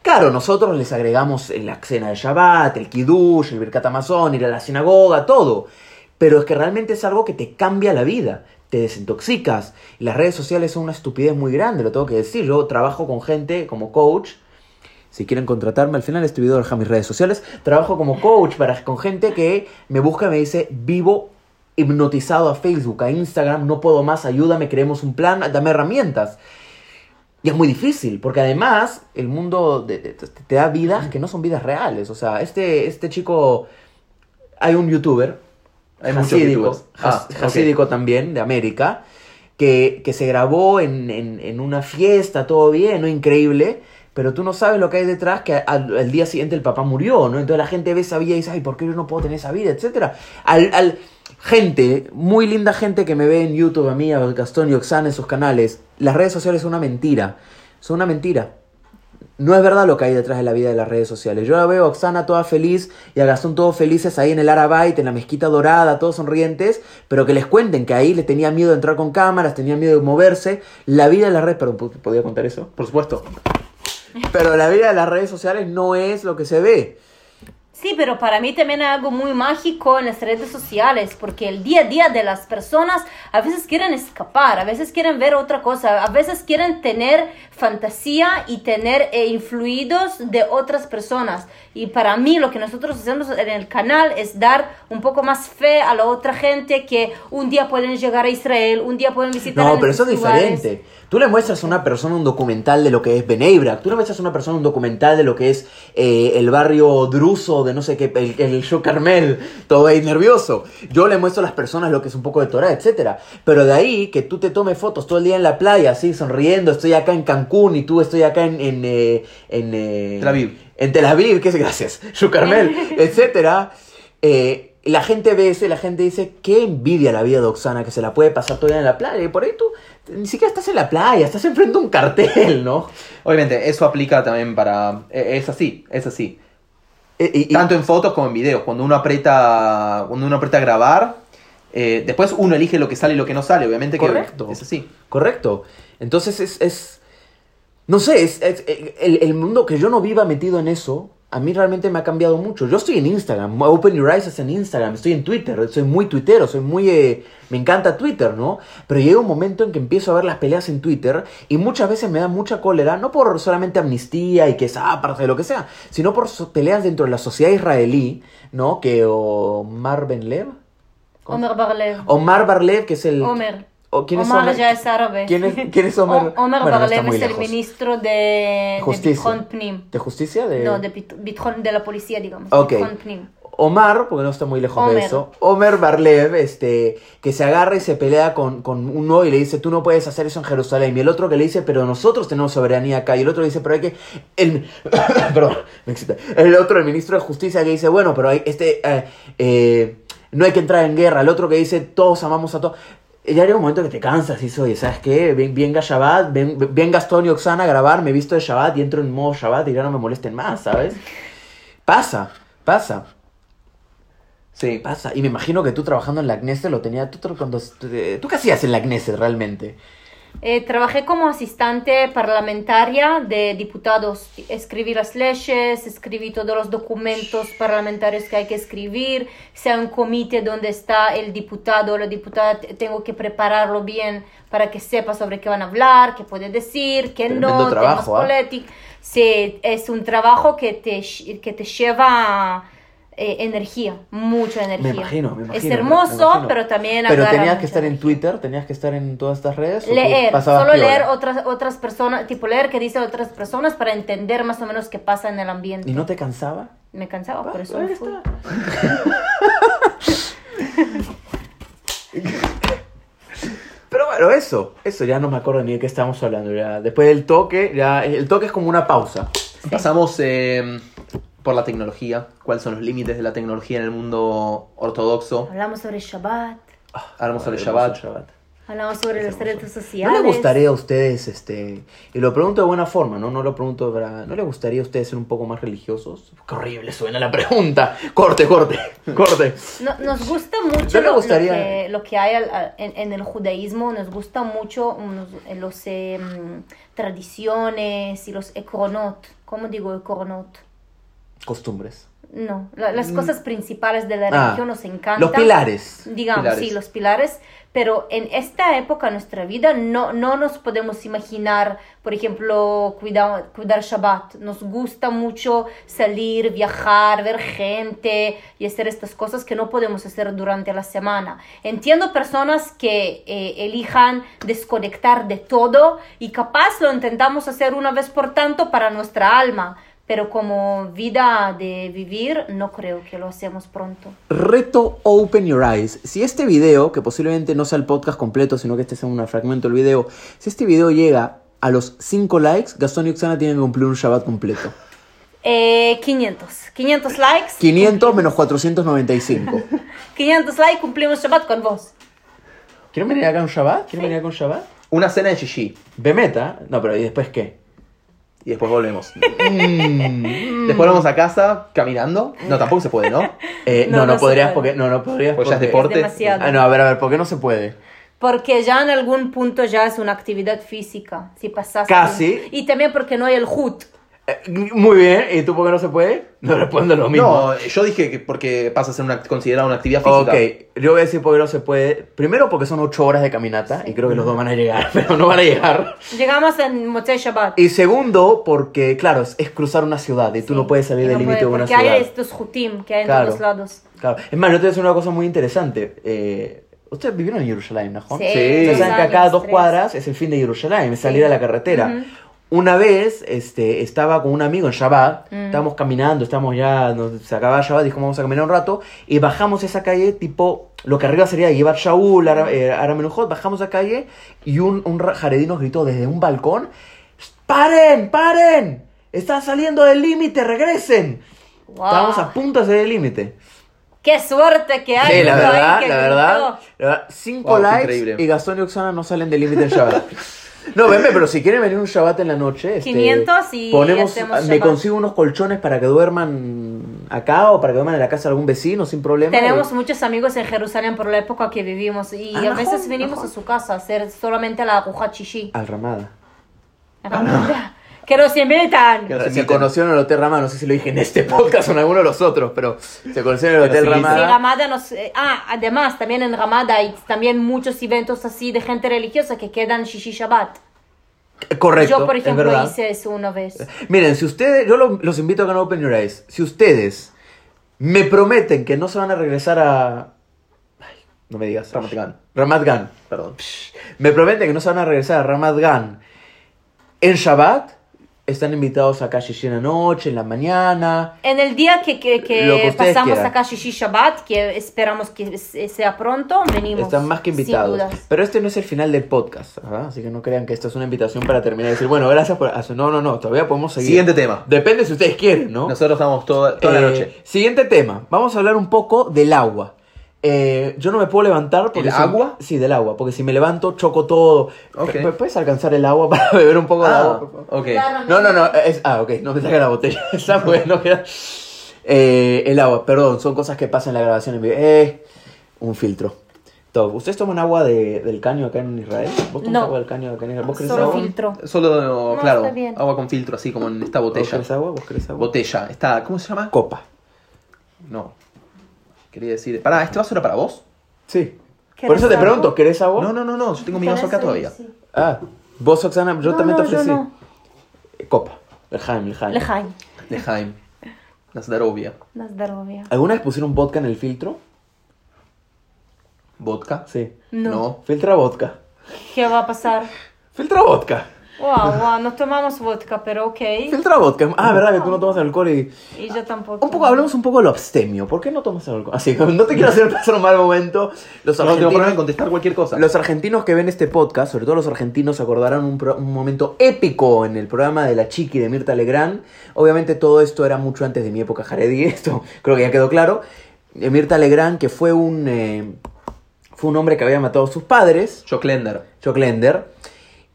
Claro, nosotros les agregamos la cena de Shabbat, el Kiddush, el Birkat Amazon, ir a la sinagoga, todo. Pero es que realmente es algo que te cambia la vida, te desintoxicas. Y las redes sociales son una estupidez muy grande, lo tengo que decir. Yo trabajo con gente como coach. Si quieren contratarme, al final este video deja mis redes sociales. Trabajo como coach para, con gente que me busca y me dice, vivo hipnotizado a Facebook, a Instagram, no puedo más, ayúdame, creemos un plan, dame herramientas. Y es muy difícil, porque además el mundo de- de- te, da vidas que no son vidas reales. O sea, este, este chico, hay un youtuber, Hay hasídico. Ah, has- hasídico también, de América, que, que se grabó en, en- en una fiesta, todo bien, ¿no? Increíble, pero tú no sabes lo que hay detrás, que al, día siguiente el papá murió, ¿no? Entonces la gente ve esa vida y dice, ay, ¿por qué yo no puedo tener esa vida? Etcétera. Al, al- gente, muy linda gente que me ve en YouTube, a mí, a Gastón y Oxana en sus canales, las redes sociales son una mentira, son una mentira. No es verdad lo que hay detrás de la vida de las redes sociales. Yo la veo a Oxana toda feliz y a Gastón todos felices ahí en el Arabite, en la mezquita dorada, todos sonrientes, pero que les cuenten que ahí les tenía miedo de entrar con cámaras, tenían miedo de moverse. La vida de las redes, perdón, ¿podía contar eso? Por supuesto. Pero la vida de las redes sociales no es lo que se ve. Sí, pero para mí también hay algo muy mágico en las redes sociales, porque el día a día de las personas a veces quieren escapar, a veces quieren ver otra cosa, a veces quieren tener fantasía y tener eh, influidos de otras personas. Y para mí lo que nosotros hacemos en el canal es dar un poco más fe a la otra gente que un día pueden llegar a Israel, un día pueden visitar No, pero eso es diferente. Tú le muestras a una persona un documental de lo que es Benebrak, tú le muestras a una persona un documental de lo que es eh, el barrio druso de no sé qué, el, el show Carmel, todo ahí nervioso. Yo le muestro a las personas lo que es un poco de Torah, etcétera. Pero de ahí que tú te tomes fotos todo el día en la playa, así sonriendo, estoy acá en Cancún y tú estoy acá en... en, eh, en eh, Tel Aviv. En Tel Aviv, que es gracias, show Carmel, (laughs) etcétera. Eh, la gente ve eso y la gente dice, qué envidia la vida de Oxana, que se la puede pasar día en la playa. Y por ahí tú ni siquiera estás en la playa, estás enfrente de un cartel, ¿no? Obviamente, eso aplica también para... eh, Es así, es así. Eh, y- y- Tanto en fotos como en videos. Cuando uno aprieta, cuando uno aprieta grabar, eh, después uno elige lo que sale y lo que no sale. Obviamente que Correcto. es así. Correcto. Entonces es... es- no sé, es, es- el, el mundo que yo no viva metido en eso, a mí realmente me ha cambiado mucho. Yo estoy en Instagram, Open Your Eyes es en Instagram, estoy en Twitter, soy muy tuitero, soy muy... eh, me encanta Twitter, ¿no? Pero llega un momento en que empiezo a ver las peleas en Twitter y muchas veces me da mucha cólera, no por solamente amnistía y que es aparte de lo que sea, sino por peleas dentro de la sociedad israelí, ¿no? Que Omar Ben Lev... Omer Barlev. Omar Barlev, que es el... Omer. O ¿quién es Omar Omer? ya es árabe. ¿Quién es, quién es Omer? (laughs) O- Omer Bueno, no está Barlev es el ministro de, de Justicia. Pnim. ¿De justicia? De... No, de, Bit- Bitrón- de la policía, digamos. Ok. Pnim. Omar, porque no está muy lejos de eso. Omer Barlev, este, que se agarra y se pelea con, con uno y le dice, tú no puedes hacer eso en Jerusalén. Y el otro que le dice, pero nosotros tenemos soberanía acá. Y el otro le dice, pero hay que... El, (coughs) perdón, me excita. El otro, el ministro de Justicia, que dice, bueno, pero hay, este, eh, eh, no hay que entrar en guerra. El otro que dice, todos amamos a todos. Ya llega un momento que te cansas y oye, ¿sabes qué? Ven- Venga Shabbat, ven, Gastón y Oxana a grabar, me visto de Shabbat y entro en modo Shabbat y ya no me molesten más, ¿sabes? Pasa, pasa. Sí. Pasa, y me imagino que tú trabajando en la Knesset lo tenía. ¿Tú, tú, cuando, ¿tú qué hacías en la Knesset realmente? Eh, trabajé como asistente parlamentaria de diputados. Escribí las leyes, escribí todos los documentos parlamentarios que hay que escribir. Sea un comité donde está el diputado o la diputada, te- tengo que prepararlo bien para que sepa sobre qué van a hablar, qué puede decir, qué Tremendo no, trabajo, temas ¿ah? políticos. Sí, es un trabajo que te, que te lleva eh, energía, mucha energía. Me imagino, me imagino. Es me hermoso, imagino. pero también Pero tenías que estar en. Twitter, tenías que estar en todas estas redes. ¿o tú Leer, solo piola? leer otras, otras personas, tipo leer que dicen otras personas para entender más o menos qué pasa en el ambiente. ¿Y no te cansaba? Me cansaba, por eso me fui. está. (laughs) Pero bueno, eso, eso ya no me acuerdo ni de qué estamos hablando. Ya. Después del toque, ya el toque es como una pausa. Pasamos eh, por la tecnología. ¿Cuáles son los límites de la tecnología en el mundo ortodoxo? Hablamos sobre Shabbat. Hablamos sobre Hermoso Shabbat. Hablamos sobre las redes ¿No sociales. les gustaría a ustedes, este, y lo pregunto de buena forma, ¿no? No lo pregunto verdad, ¿no les gustaría a ustedes ser un poco más religiosos? Qué horrible suena la pregunta. Corte, corte, (laughs) corte. No- nos gusta mucho ¿No lo, lo gustaría- que, lo que hay al- al- en, en el judaísmo, nos gusta mucho nos- en los eh, mm, tradiciones y los ekronot. ¿Cómo digo ekronot? Costumbres. No, la- las cosas principales de la Ah, religión nos encantan. Los pilares. digamos, Pilares. sí, los pilares, pero en esta época de nuestra vida no, no nos podemos imaginar, por ejemplo, cuidar, cuidar Shabbat. Nos gusta mucho salir, viajar, ver gente y hacer estas cosas que no podemos hacer durante la semana. Entiendo personas que eh, elijan desconectar de todo y capaz lo intentamos hacer una vez por tanto para nuestra alma. Pero como vida de vivir, no creo que lo hacemos pronto. Reto Open Your Eyes. Si este video, que posiblemente no sea el podcast completo, sino que este sea un fragmento del video, si este video llega a los 5 likes, Gastón y Oxana tienen que cumplir un Shabbat completo. (laughs) Eh, 500. 500 likes. 500 menos 495. 500 (laughs) likes, cumplimos Shabbat con vos. ¿Quieren venir acá a un Shabbat? ¿Quieren venir acá a un Shabbat? Una cena de shishi. Bemeta. No, pero ¿y después qué? Y después volvemos. (laughs) Mm. después volvemos a casa caminando. No, tampoco se puede, ¿no? Eh, (laughs) no, No, no, no podrías puede. porque... No, no podrías Pues ya es porque- deporte. demasiado. Ah, no, a ver, a ver, ¿por qué no se puede? Porque ya en algún punto ya es una actividad física. Si pasas. Casi. Y también porque no hay el hut. Eh, muy bien, ¿y tú por qué no se puede? No respondo lo mismo. No, yo dije que porque pasa a ser una, considerada una actividad física. Ok, yo voy a decir por qué no se puede. Primero porque son 8 horas de caminata y creo que los dos van a llegar, (laughs) pero no van a llegar. Llegamos en Motzei Shabbat. Y segundo porque, claro, es, es cruzar una ciudad y tú Sí. no puedes salir Y del no límite de una porque ciudad. hay estos hutim que hay en Claro. todos lados. Claro. Es más, yo te voy a decir una cosa muy interesante. Eh, Ustedes vivieron en Jerusalén, ¿no? Sí. Ustedes saben que acá a años, dos tres. cuadras es el fin de Jerusalén, es salir Sí. a la carretera. Ujú. Una vez este, estaba con un amigo en Shabbat, Mm. estábamos caminando, estábamos ya, nos, se acababa Shabbat, dijimos vamos a caminar un rato, y bajamos esa calle tipo, lo que arriba sería llevar Shaul, Ara, eh, Ara Menujot, bajamos esa calle y un, un ra- jaredí nos gritó desde un balcón, ¡paren, paren! ¡Están saliendo del límite, regresen! Wow. Estábamos a punto de salir del límite. ¡Qué suerte que hay! Sí, la verdad, que la verdad, la verdad, cinco Wow, likes increíble. y Gastón y Oxana no salen del límite del Shabbat. (laughs) No, venme, pero si quieren venir un Shabbat en la noche, este, 500 y ponemos, me consigo unos colchones para que duerman acá o para que duerman en la casa de algún vecino sin problema. Tenemos muchos amigos en Jerusalén por la época que vivimos y Ah, a mejor, veces venimos mejor. a su casa a hacer solamente la aguja chichi. Al Ramada. Que nos invitan. Que nos Se inviten. conoció en el Hotel Ramada, no sé si lo dije en este podcast o en alguno de los otros, pero se conoció en el Hotel inviten. Sí, Ramada. Ramada nos... eh, ah, además, también en Ramada hay también muchos eventos así de gente religiosa que quedan Shishi Shabbat. Correcto, Yo, por ejemplo, hice eso una vez. Miren, si ustedes, yo lo- los invito a que no Open Your Eyes. Si ustedes me prometen que no se van a regresar a. Ay, no me digas. Ramat Gan. Ramat Gan. Perdón. Me prometen que no se van a regresar a Ramat Gan en Shabbat. Están invitados a Shishi en la noche, en la mañana. En el día que, que, que pasamos quieran. acá Shishi Shabbat, que esperamos que se- sea pronto, venimos. Están más que sin invitados. dudas. Pero este no es el final del podcast. ¿ah? Así que no crean que esto es una invitación para terminar y decir, bueno, gracias por. hacer- No, no, no, todavía podemos seguir. Siguiente tema. Depende si ustedes quieren, ¿no? Nosotros estamos toda, toda la Eh, noche. Siguiente tema. Vamos a hablar un poco del agua. Eh, yo no me puedo levantar porque... ¿El si- agua? Sí, del agua. Porque si me levanto, choco todo. Ok. P- ¿Puedes alcanzar el agua (laughs) para beber un poco de Ah, agua? por favor? ok. Claro, No, no, no. Es, ah, ok. No me saca la botella. (laughs) Está bueno. queda- Eh, el agua, perdón. Son cosas que pasan en la grabación en video. Eh, un filtro. Todo. ¿Ustedes toman agua de- del caño acá en Israel? ¿Vos tomas No. agua del caño acá en Israel? ¿Vos querés Solo agua? filtro. Solo, No, claro, está bien. agua con filtro, así como en esta ¿Vos botella. querés agua? ¿Vos querés agua? Botella. Está, ¿Cómo se llama? Copa. No. Quería decir. Pará, ¿este vaso era para vos? Sí. Por eso te pregunto, ¿querés a vos? No, no, no, no. Yo tengo mi vaso acá todavía. Ah, vos, Oxana, yo no, también te ofrecí. No, no. Copa. Lejaim, Lejaim. Lejaim. Lejaim. Nazdarovia. Nazdarovia. ¿Alguna vez pusieron vodka en el filtro? ¿Vodka? Sí. No. No. Filtra vodka. ¿Qué va a pasar? Filtra vodka. Wow, wow, no tomamos vodka, pero ok. Filtra vodka. Ah, verdad que tú no tomas alcohol y... Y yo tampoco. Un poco, hablemos un poco de lo abstemio. ¿Por qué no tomas alcohol? Así que (laughs) no te quiero hacer pasar un mal momento. Los No argentinos, contestar cualquier cosa. los argentinos que ven este podcast, sobre todo los argentinos, se acordarán un, pro- un momento épico en el programa de La Chiqui de Mirta Legrand. Obviamente todo esto era mucho antes de mi época jaredí, (laughs) esto creo que ya quedó claro. Eh, Mirta Legrand, que fue un... eh, fue un hombre que había matado a sus padres, Jock Lender.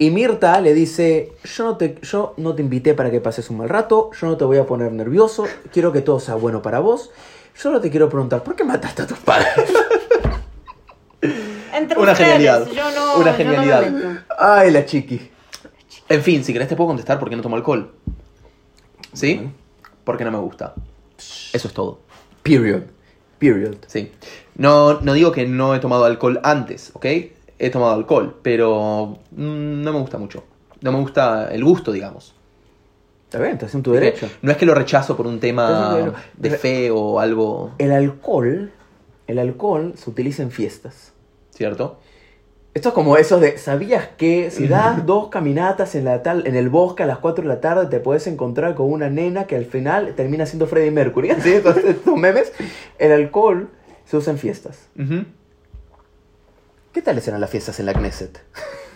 Y Mirta le dice, yo no, te, yo no te invité para que pases un mal rato, yo no te voy a poner nervioso, quiero que todo sea bueno para vos. Solo te quiero preguntar, ¿por qué mataste a tus padres? (laughs) Entre Una ustedes, genialidad. Yo no, Una yo no genialidad. Ay, la chiqui. En fin, si querés te puedo contestar por qué no tomo alcohol. ¿Sí? Porque no me gusta. Eso es todo. Period. Period. Sí. No, no digo que no he tomado alcohol antes, ¿ok? He tomado alcohol, pero mm, no me gusta mucho. No me gusta el gusto, digamos. Está bien, estás en tu derecho. No es que lo rechazo por un tema de fe o algo, El alcohol, el alcohol se utiliza en fiestas. ¿cierto? Esto es como eso de, ¿sabías que si das (laughs) dos caminatas en, la tal, en el bosque a las 4 de la tarde te puedes encontrar con una nena que al final termina siendo Freddie Mercury? (laughs) ¿Sí? Estos, estos memes. El alcohol se usa en fiestas. Ujú. ¿Qué tal eran las fiestas en la Knesset?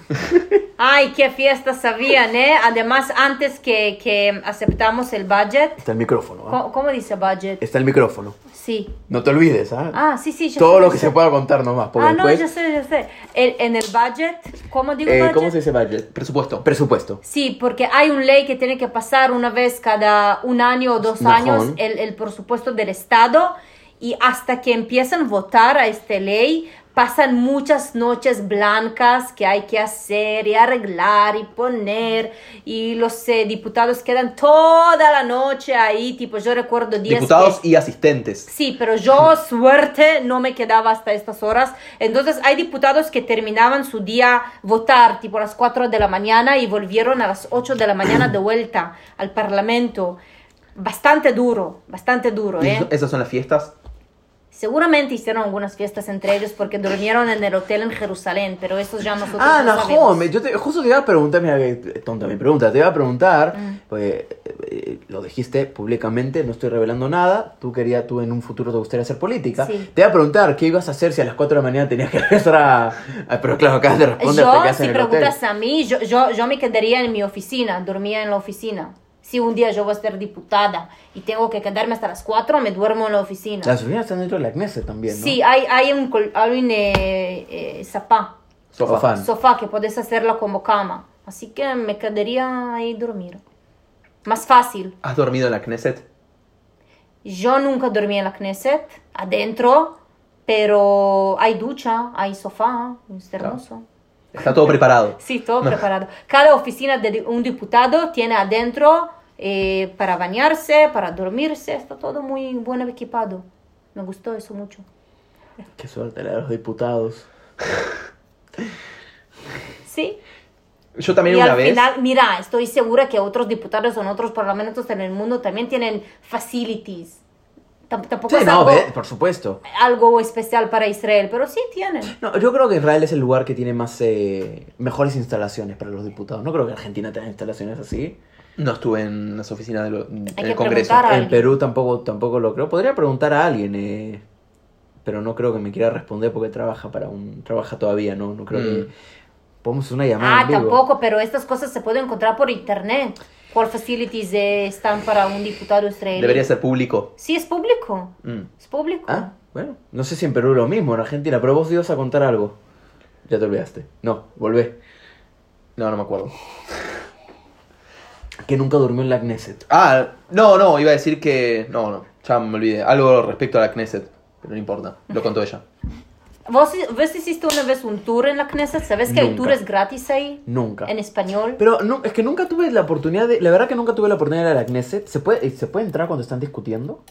(laughs) Ay, qué fiestas habían, ¿eh? Además, antes que, que aceptamos el budget. Está el micrófono. ¿ah? ¿Cómo, cómo dice budget? Está el micrófono. Sí. No te olvides, ¿ah? Ah, sí, sí. ya Todo sé, lo que sé. se pueda contar nomás. Ah, no, ya sé, ya sé. El- en el budget, ¿cómo digo eh, budget? ¿Cómo se dice budget? Presupuesto. Presupuesto. Sí, porque hay una ley que tiene que pasar una vez cada un año o dos años el, el presupuesto del Estado y hasta que empiezan a votar a esta ley pasan muchas noches blancas que hay que hacer y arreglar y poner y los eh, diputados quedan toda la noche ahí, tipo yo recuerdo días Diputados que- y asistentes. Sí, pero yo, (laughs) suerte, no me quedaba hasta estas horas. Entonces, hay diputados que terminaban su día votar, tipo a las 4 de la mañana, y volvieron a las 8 de la mañana de vuelta al Parlamento. Bastante duro, bastante duro, ¿Y ¿eh? ¿Esas son las fiestas? Seguramente hicieron algunas fiestas entre ellos porque durmieron en el hotel en Jerusalén, pero eso ya nosotros Ah, no sabemos. me- yo te, justo te iba a preguntar, mira, que tonta mi pregunta, te iba a preguntar, Mm. pues eh, eh, lo dijiste públicamente, no estoy revelando nada, tú querías, tú en un futuro te gustaría hacer política, Sí. te iba a preguntar qué ibas a hacer si a las 4 de la mañana tenías que (laughs) regresar a... a- pero claro, acabas de responder, te Yo, quedas si en el hotel. preguntas a mí, yo, yo, yo me quedaría en mi oficina, dormía en la oficina. Si un día yo voy a ser diputada y tengo que quedarme hasta las 4, me duermo en la oficina. Las oficinas están dentro de la Knesset también, ¿no? Sí, hay, hay un, hay un eh, eh, sofá, Sofá. Sofá. que puedes hacerlo como cama. Así que me quedaría ahí dormir. Más fácil. ¿Has dormido en la Knesset? Yo nunca dormí en la Knesset, adentro, pero hay ducha, hay sofá, es hermoso. Está todo preparado. (laughs) Sí, todo preparado. Cada oficina de un diputado tiene adentro eh, para bañarse, para dormirse, está todo muy bueno equipado. Me gustó eso mucho. Qué suerte la de los diputados. (laughs) Sí. Yo también y una al vez. final, mira, estoy segura que otros diputados en otros parlamentos en el mundo también tienen facilities. Tam- Tampoco Sí, es no, algo, ve, por supuesto. algo especial para Israel, pero sí tienen. No, yo creo que Israel es el lugar que tiene más eh, mejores instalaciones para los diputados. No creo que Argentina tenga instalaciones así. No estuve en las oficinas del Congreso. En. Perú tampoco, tampoco lo creo. Podría preguntar a alguien, eh, pero no creo que me quiera responder porque trabaja para un trabaja todavía, no, no creo Mm. que podemos hacer una llamada. Ah, en vivo. tampoco, pero estas cosas se pueden encontrar por internet. ¿Cuál facilities eh, están para un diputado israelí? Debería ser público. Sí, es público. Mm. Es público. Ah, bueno, no sé si en Perú es lo mismo, en Argentina, pero vos ibas a contar algo. Ya te olvidaste. No, volvé. No, no me acuerdo. Que nunca durmió en la Knesset. Ah, no, no, iba a decir que. No, no, ya me olvidé. Algo respecto a la Knesset, pero no importa. Lo contó ella. ¿Vos, ¿Vos hiciste una vez un tour en la Knesset? ¿Sabes que Nunca. tour es gratis ahí? Nunca. En español. Pero no, es que nunca tuve la oportunidad de. La verdad que nunca tuve la oportunidad de ir a la Knesset. ¿Se puede, ¿Se puede entrar cuando están discutiendo?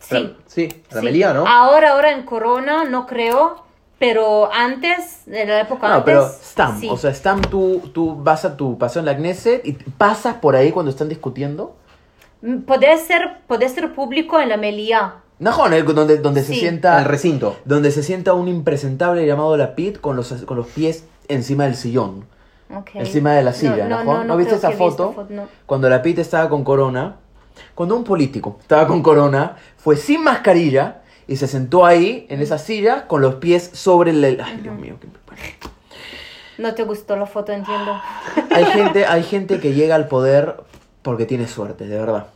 Sí. Sí, a la sí. Melía, ¿no? Ahora, ahora en Corona no creo, pero antes, en la época No, antes. pero Stam. sí. O sea, Stam, tú, tú vas a tu paseo en la Knesset y pasas por ahí cuando están discutiendo. Mm, Puede ser, puede ser público en la Melía. No, ¿no? donde, donde se Sí. sienta. En el recinto. donde se sienta un impresentable llamado Lapid con los, con los pies encima del sillón. Ok. Encima de la silla, ¿no? no, no, viste esa visto foto? no. Cuando Lapid estaba con corona. Cuando un político estaba con corona, fue sin mascarilla y se sentó ahí, en esa silla, con los pies sobre el... Ay, Dios mío. qué- No te gustó la foto, entiendo. Hay gente, hay gente que llega al poder porque tiene suerte, de verdad.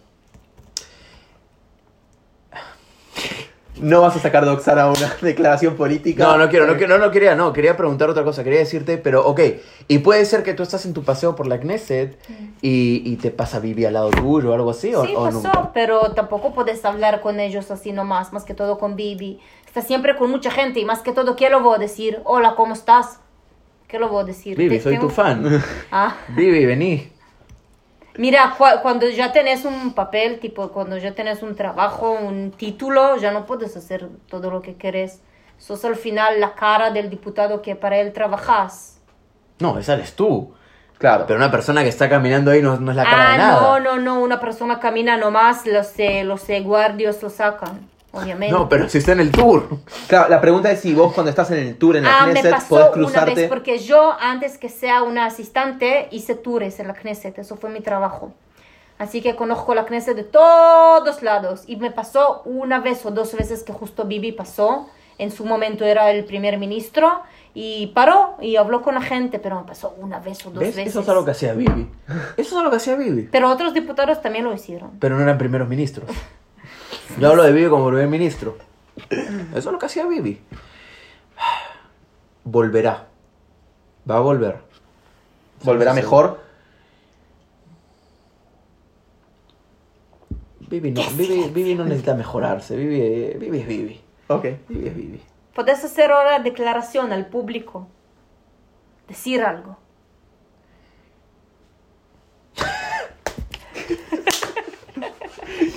No vas a sacar de Oxana una (laughs) declaración política. No, no quiero, no, quiero, no, no quería, no, quería preguntar otra cosa, quería decirte, pero ok, y puede ser que tú estás en tu paseo por la Knesset y, y te pasa Vivi al lado tuyo o algo así, o, Sí, o pasó, nunca? pero tampoco puedes hablar con ellos así nomás, más que todo con Bibi. Está siempre con mucha gente y más que todo, ¿qué lo voy a decir? Hola, ¿cómo estás? ¿Qué lo voy a decir? Vivi, soy tengo- tu fan. (laughs) Ah, Vivi, vení. Mira, cua- cuando ya tenés un papel, tipo, cuando ya tenés un trabajo, un título, ya no puedes hacer todo lo que querés. Sos al final la cara del diputado que para él trabajas. No, esa eres tú. Claro. Pero una persona que está caminando ahí no, no es la cara Ah, de nada. no, no, no, una persona camina nomás, los, eh, los eh, guardias lo sacan, obviamente. No, pero si está en el tour. Claro, la pregunta es si vos cuando estás en el tour en la Ah, me Knesset pasó podés una cruzarte. vez porque yo antes que sea una asistente hice tours en la Knesset, eso fue mi trabajo. Así que conozco la Knesset de todos lados y me pasó una vez o dos veces que justo Bibi pasó. En su momento era el primer ministro y paró y habló con la gente, pero me pasó una vez o dos ¿Ves? veces. Eso es algo que hacía Vivi. Eso es algo que hacía Vivi. Pero otros diputados también lo hicieron. Pero no eran primeros ministros. (laughs) Yo hablo de Vivi como primer ministro. Eso es lo que hacía Vivi. Volverá. Va a volver. Volverá Sí. mejor. Vivi no, Vivi, Vivi no necesita mejorarse. Vivi, Vivi es Vivi. Ok. Vivi es Vivi. Puedes hacer ahora declaración al público, decir algo.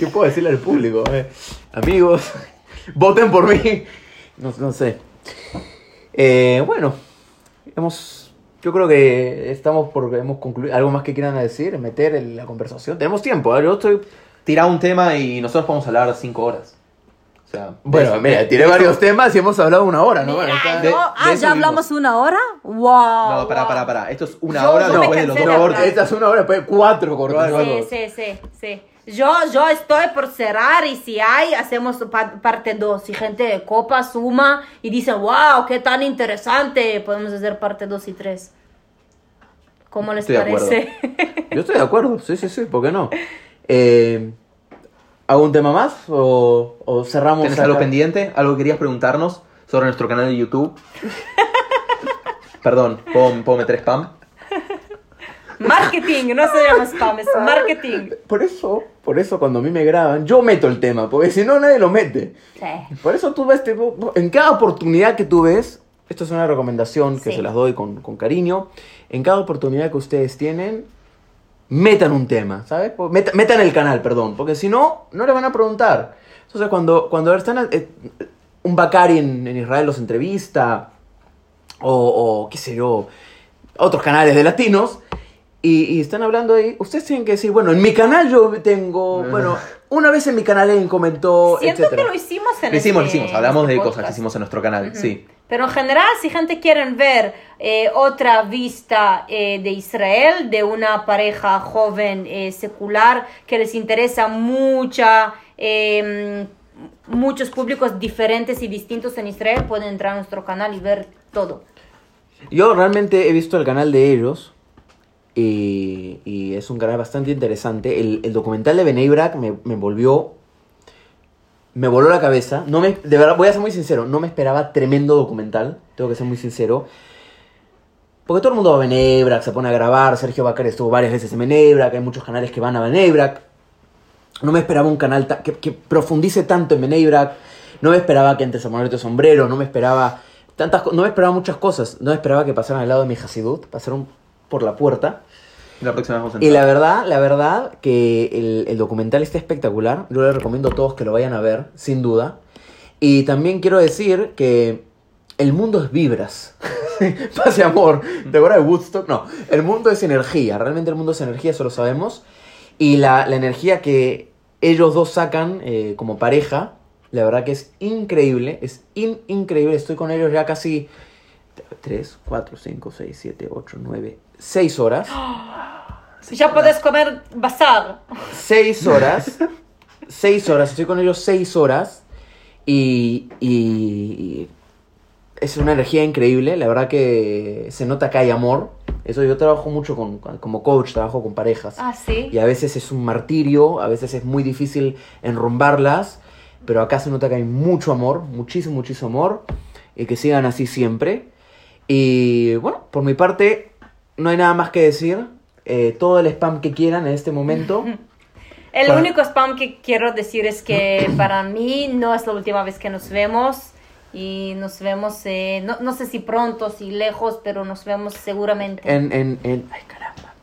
¿Qué puedo decirle al público? eh? Amigos, (laughs) voten por mí. No, no sé. Eh, bueno, hemos, yo creo que estamos por, hemos concluido. ¿Algo más que quieran decir? ¿Meter en la conversación? Tenemos tiempo, ¿eh? yo estoy... Tira un tema y nosotros podemos hablar cinco horas. O sea, Bueno, de- mira, de- tiré de varios eso- temas y hemos hablado una hora, ¿no? Mira, de- no, de ah, eso ya hablamos una hora. Wow. No, pará, pará, pará. Esto es una Yo- hora me después de los dos de. Esta es una hora, después cuatro cortas. Sí, sí, sí, sí. Yo, yo estoy por cerrar y si hay, hacemos pa- parte 2. Si gente copa, suma y dice, wow, qué tan interesante, podemos hacer parte 2 y 3. ¿Cómo les Estoy de parece? (laughs) Yo estoy de acuerdo, sí, sí, sí, ¿por qué no? Eh, ¿Algún tema más o, o cerramos? ¿Tenés acá? algo pendiente? ¿Algo que querías preguntarnos sobre nuestro canal de YouTube? (laughs) Perdón, ¿puedo, puedo meter spam? Marketing, no se llama spam, es marketing. Por eso, por eso cuando a mí me graban, yo meto el tema, porque si no nadie lo mete. Sí. Por eso tú ves, tipo, en cada oportunidad que tú ves, esto es una recomendación que Sí. se las doy con, con cariño, en cada oportunidad que ustedes tienen, metan un tema, ¿sabes? Meta- metan el canal, perdón, porque si no, no le van a preguntar. Entonces cuando, cuando están, eh, un Bakari en, en Israel los entrevista, o, o qué sé yo, otros canales de latinos, y, y están hablando ahí, ustedes tienen que decir, bueno, en mi canal yo tengo, bueno, una vez en mi canal alguien comentó, Siento etcétera. que lo hicimos en Lo hicimos, lo este- hicimos. Hablamos este de cosas que hicimos en nuestro canal, sí. Pero en general, si gente quiere ver eh, otra vista eh, de Israel, de una pareja joven eh, secular que les interesa mucha, eh, muchos públicos diferentes y distintos en Israel, pueden entrar a nuestro canal y ver todo. Yo realmente he visto el canal de ellos y, y es un canal bastante interesante. El, el documental de Benay me, me volvió... Me voló la cabeza. No me, de verdad, voy a ser muy sincero. No me esperaba tremendo documental. Tengo que ser muy sincero. Porque todo el mundo va a Benay Brak, se pone a grabar. Sergio Bacar estuvo varias veces en Benay Brak. Hay muchos canales que van a Benay Brak. No me esperaba un canal que, que profundice tanto en Benay Brak. No me esperaba que entre Samuel sombrero. No me esperaba tantas No me esperaba muchas cosas. No me esperaba que pasaran al lado de mi Hasidut. Pasaron por la puerta. Y la próxima vamos a Y entrar. la verdad, la verdad que el, el documental está espectacular. Yo les recomiendo a todos que lo vayan a ver, sin duda. Y también quiero decir que el mundo es vibras. (laughs) Paz y amor. ¿Te acuerdas de Woodstock? No. El mundo es energía. Realmente el mundo es energía, eso lo sabemos. Y la, la energía que ellos dos sacan eh, como pareja, la verdad que es increíble. Es in- increíble. Estoy con ellos ya casi 3, 4, 5, 6, 7, 8, 9, 6 horas. (gasps) Ya puedes comer bazar. seis horas. seis horas. Estoy con ellos seis horas. Y, y es una energía increíble. La verdad que se nota que hay amor. Eso yo trabajo mucho con, como coach, trabajo con parejas. Ah, sí. Y a veces es un martirio, a veces es muy difícil enrumbarlas. pero acá se nota que hay mucho amor, muchísimo, muchísimo amor, y que sigan así siempre. Y bueno, por mi parte, no hay nada más que decir. Eh, todo el spam que quieran en este momento. (laughs) El Para- único spam que quiero decir es que (clears throat) para mí no es la última vez que nos vemos y nos vemos, eh, no, no sé si pronto, si lejos, pero nos vemos seguramente. En, en, en, ay, caramba.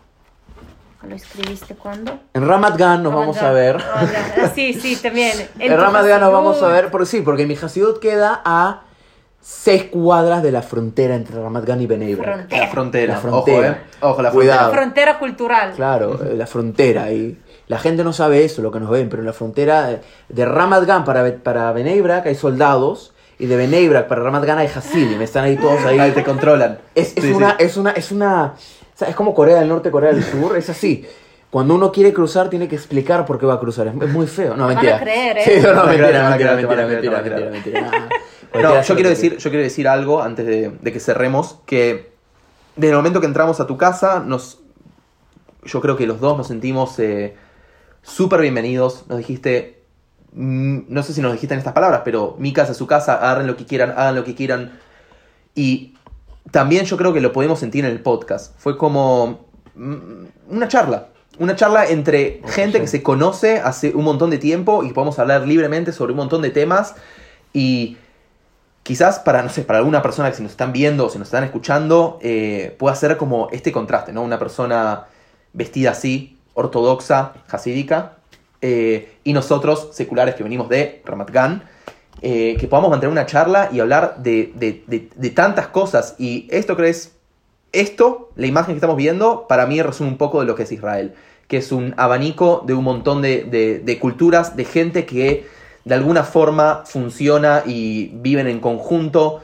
¿Lo escribiste cuándo? En Ramat Gan nos vamos a ver. Ah, Sí, sí, también. (laughs) En tu Ramat Gan nos vamos a ver. Por, sí, porque mi Hasidut queda a seis cuadras de la frontera entre Ramat Gan y Bnei Brak. Frontera. La frontera. La frontera. Ojo, eh. Ojo, la Cuidado. frontera. Frontera cultural. Claro, eh, la frontera. Y la gente no sabe eso, lo que nos ven, pero en la frontera de Ramat Gan para, para Bnei Brak hay soldados. Y de Bnei Brak para Ramat Gan hay Hasidim. Están ahí todos ahí. Ahí te controlan. Es, es Sí, una, sí. es una, es una, o sea, es como Corea del Norte, Corea del Sur, es así. Cuando uno quiere cruzar, tiene que explicar por qué va a cruzar. Es, es muy feo. No, Te van mentira. a creer, ¿eh? Sí, no, mentira, mentira, mentira, mentira, mentira, mentira. No, yo quiero decir, yo quiero decir algo antes de, de que cerremos, que desde el momento que entramos a tu casa, nos, yo creo que los dos nos sentimos eh, súper bienvenidos. Nos dijiste, mm, no sé si nos dijiste en estas palabras, pero mi casa es su casa, agarren lo que quieran, hagan lo que quieran. Y también yo creo que lo podemos sentir en el podcast. Fue como mm, una charla. Una charla entre gente que se conoce hace un montón de tiempo y podemos hablar libremente sobre un montón de temas. Y quizás para, no sé, para alguna persona que si nos están viendo o si nos están escuchando, eh, pueda ser como este contraste, ¿no? Una persona vestida así, ortodoxa, hasídica, eh, y nosotros, seculares que venimos de Ramat Gan, eh, que podamos mantener una charla y hablar de, de- de- de tantas cosas. Y esto creo es, esto, la imagen que estamos viendo, para mí resume un poco de lo que es Israel, que es un abanico de un montón de culturas, de gente que de alguna forma funciona y viven en conjunto.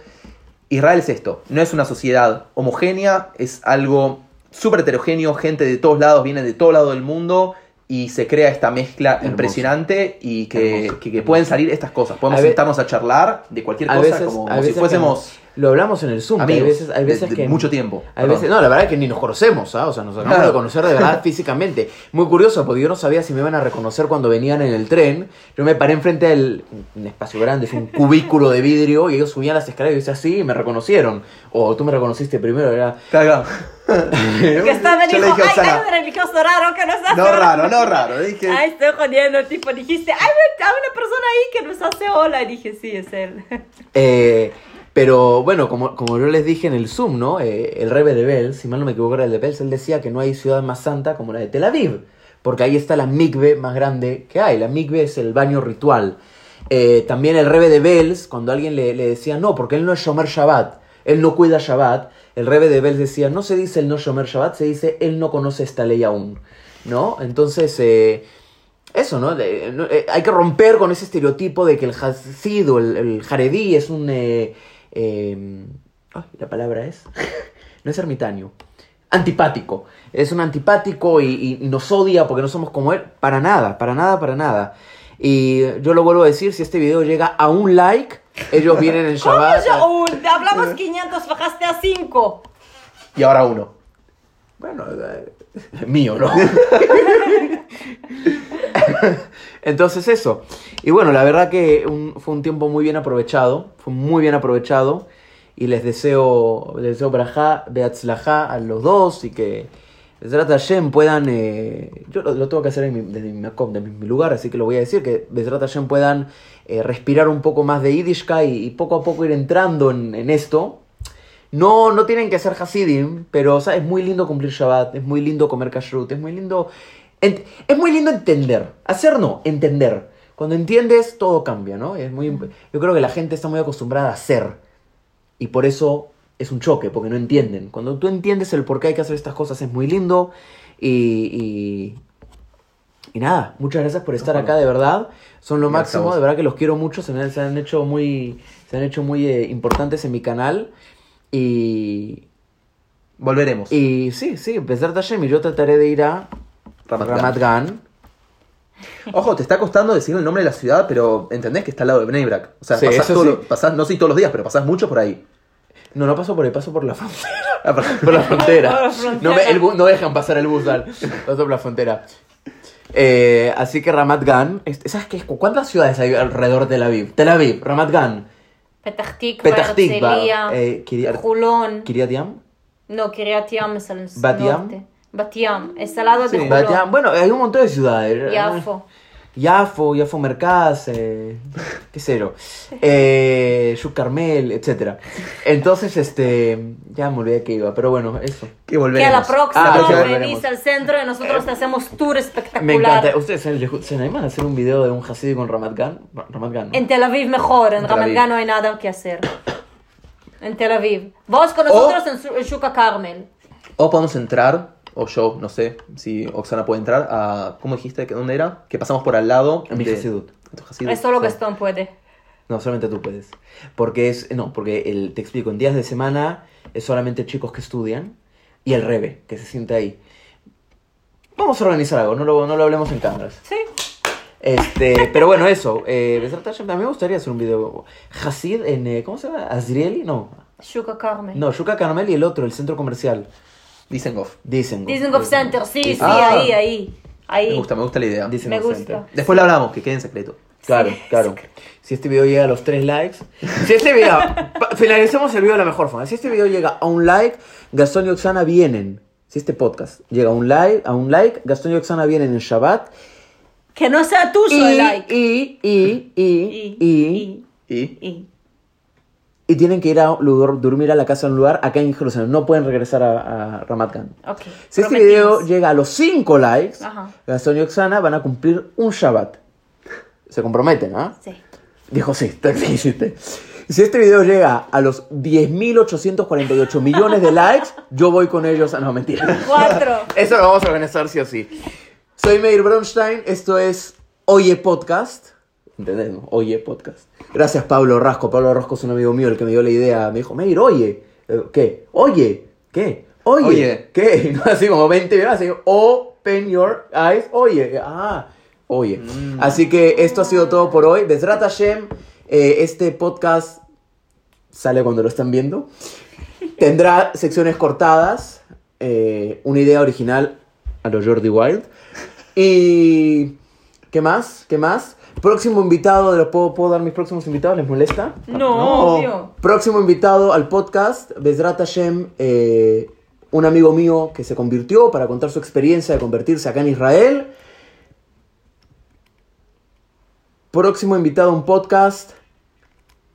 Israel es esto, no es una sociedad homogénea, es algo súper heterogéneo, gente de todos lados, viene de todo lado del mundo y se crea esta mezcla Hermoso. impresionante y que, que- pueden salir estas cosas. Podemos A sentarnos a charlar de cualquier cosa veces- como, si fuésemos Lo hablamos en el Zoom. que amigos hay veces, hay veces de que mucho tiempo. Hay Perdón. veces, no, la verdad es que ni nos conocemos, ¿ah? O sea, nos acabamos Claro. de conocer de verdad (laughs) físicamente. Muy curioso, porque yo no sabía si me iban a reconocer cuando venían en el tren. Yo me paré enfrente del un espacio grande, es un cubículo de vidrio, y ellos subían las escaleras y yo decía así, y me reconocieron. O tú me reconociste primero, era. Claro, (laughs) Que estaba Yo le dije ay, un religioso raro que nos hace... No raro, no raro. Dije, Ay, estoy jodiendo, tipo, dijiste, hay una, hay una persona ahí que nos hace hola. Y dije, sí, es él. Eh, pero bueno, como, como yo les dije en el Zoom, ¿no? Eh, el Rebe de Bels, si mal no me equivoco era el de Bels, él decía que no hay ciudad más santa como la de Tel Aviv, porque ahí está la mikve más grande que hay. La mikve es el baño ritual. Eh, también el Rebe de Bels, cuando alguien le, le decía, no, porque él no es Shomer Shabbat, él no cuida Shabbat, el Rebe de Bels decía, no se dice el no Shomer Shabbat, se dice él no conoce esta ley aún, ¿no? Entonces, eh, eso, no, eh, hay que romper con ese estereotipo de que el Hasid o el, el Jaredí es un... eh, eh, ay, la palabra es... (laughs) no es ermitaño. Antipático. Es un antipático y, y nos odia porque no somos como él. Para nada, para nada, para nada. Y yo lo vuelvo a decir, si este video llega a un like, ellos vienen en ¿Cómo (laughs) Shabbat. yo? Uh, te hablamos 500, bajaste a 5. y ahora uno. Bueno, eh, (laughs) mío, ¿no? Entonces eso. Y bueno, la verdad que un- fue un tiempo muy bien aprovechado. Fue muy bien aprovechado. Y les deseo, les deseo brajá, beatzlajá a los dos y que Bezrat Hashem puedan, eh, yo lo, tengo que hacer en mi, desde mi, lugar, así que lo voy a decir, que Bezrat puedan eh, respirar un poco más de Yiddishka y, poco a poco ir entrando en, en esto. No, no tienen que ser Hasidim, pero o sea, es muy lindo cumplir Shabbat, es muy lindo comer kashrut, es muy lindo... es muy lindo entender. Hacer no, entender. Cuando entiendes, todo cambia, ¿no? Es muy, yo creo que la gente está muy acostumbrada a hacer. Y por eso es un choque, porque no entienden. Cuando tú entiendes el por qué hay que hacer estas cosas, es muy lindo. Y, y, y nada, muchas gracias por estar acá, de verdad. Son lo máximo, de verdad que los quiero mucho. Se, me, se han hecho muy, se han hecho muy eh, importantes en mi canal. Y, Volveremos. y sí, sí, empezar Tashem y yo trataré de ir a Ramat Gan. Ramat Gan. Ojo, te está costando decir el nombre de la ciudad, pero entendés que está al lado de Bnei Brak. O sea, Sí, pasás eso todo sí. lo- pasás, no sé si todos los días, pero pasás mucho por ahí. No, no paso por ahí, paso por la frontera. (laughs) Ah. (laughs) Por la frontera. Por la frontera. No, me- el bu- no dejan pasar el bus. Paso por la frontera. Eh, así que Ramat Gan, ¿sabes qué? ¿Cuántas ciudades hay alrededor de Tel Aviv? Tel Aviv, Ramat Gan, Petah Tikva, Petah Tikva, Herzliya, eh, Kiryat, Yam, No, Kiryat Yam es Bat norte. Bat Yam, es al lado de Sí. Julón. Bat Yam. Bueno, hay un montón de ciudades. Yafo. Yafo, Yafo Mercaz, eh, qué sé yo, eh, Carmel, etc. Entonces, este, ya me olvidé que iba, pero bueno, eso. Que Que volveremos. a la próxima Ah, ya venís volveremos. al centro y nosotros te hacemos tour espectacular. Me encanta. ¿Ustedes se, animan a hacer un video de un Hasidim con Ramat Gan? Ramat Gan, ¿no? En Tel Aviv mejor, en En Ramat. Gan no hay nada que hacer. En Tel Aviv. Vos con nosotros en Su- en Shuka Carmel. O podemos entrar, o yo, no sé si Oxana puede entrar, a. ¿Cómo dijiste? que ¿Dónde era? Que pasamos por al lado. En mi de- Hasidut. Es solo sí. Gastón puede. No, solamente tú puedes. Porque es, no, porque el, te explico, en días de semana es solamente chicos que estudian y el rebe, que se siente ahí. Vamos a organizar algo, no lo, no lo hablemos en cámaras. Sí. Este, pero bueno, eso. Eh, también me gustaría hacer un video. Hasid en, eh, ¿cómo se llama? Azrieli, no. Shuka Carmel. No, Yuka Carmel y el otro, el centro comercial. Dizengoff. Dicen. Dizengoff Center, sí, sí, Ah. ahí, ahí. Ahí. Me gusta, me gusta la idea. Dicen Me gusta. Center. Después lo hablamos, que quede en secreto. Claro, Sí. claro. Si este video llega a los 3 likes. Si este video. finalicemos el video de la mejor forma. Si este video llega a un like, Gastón y Oxana vienen. Si este podcast llega a un like, a un like Gastón y Oxana vienen en Shabbat. Que no sea tuyo Y, el like. y, y, y, y, y, Y. y. y tienen que ir a lugar- dormir a la casa de un lugar acá en Jerusalén. No pueden regresar a, a Ramat Gan. Ok. Si este video llega a los 5 likes. Gastón y Oxana van a cumplir un Shabbat. Se comprometen, ¿ah? Sí. Dijo, sí, te dijiste. Si este video llega a los 10.848 millones de likes, yo voy con ellos. Ah, no, mentira. Cuatro. (laughs) Eso lo vamos a organizar sí o sí. Soy Meir Bronstein, esto es Oye Podcast. ¿Entendés? no? Oye Podcast. Gracias Pablo Rasco. Pablo Rasco es un amigo mío el que me dio la idea. Me dijo, Meir, oye. Eh, ¿Qué? Oye. ¿Qué? Oye. Oye. ¿Qué? (laughs) Así como 20 veces. Así, open your eyes. Oye. Ah. Oye. Así que esto ha sido todo por hoy. Besrat Hashem. eh, este podcast sale cuando lo están viendo. Tendrá secciones cortadas, eh, una idea original a los Jordi Wild. Y. ¿Qué más? ¿Qué más? Próximo invitado, ¿de los puedo, ¿puedo dar mis próximos invitados? ¿Les molesta? No, No. obvio. Próximo invitado al podcast, Bezrat Hashem, eh, un amigo mío que se convirtió para contar su experiencia de convertirse acá en Israel. Próximo invitado a un podcast,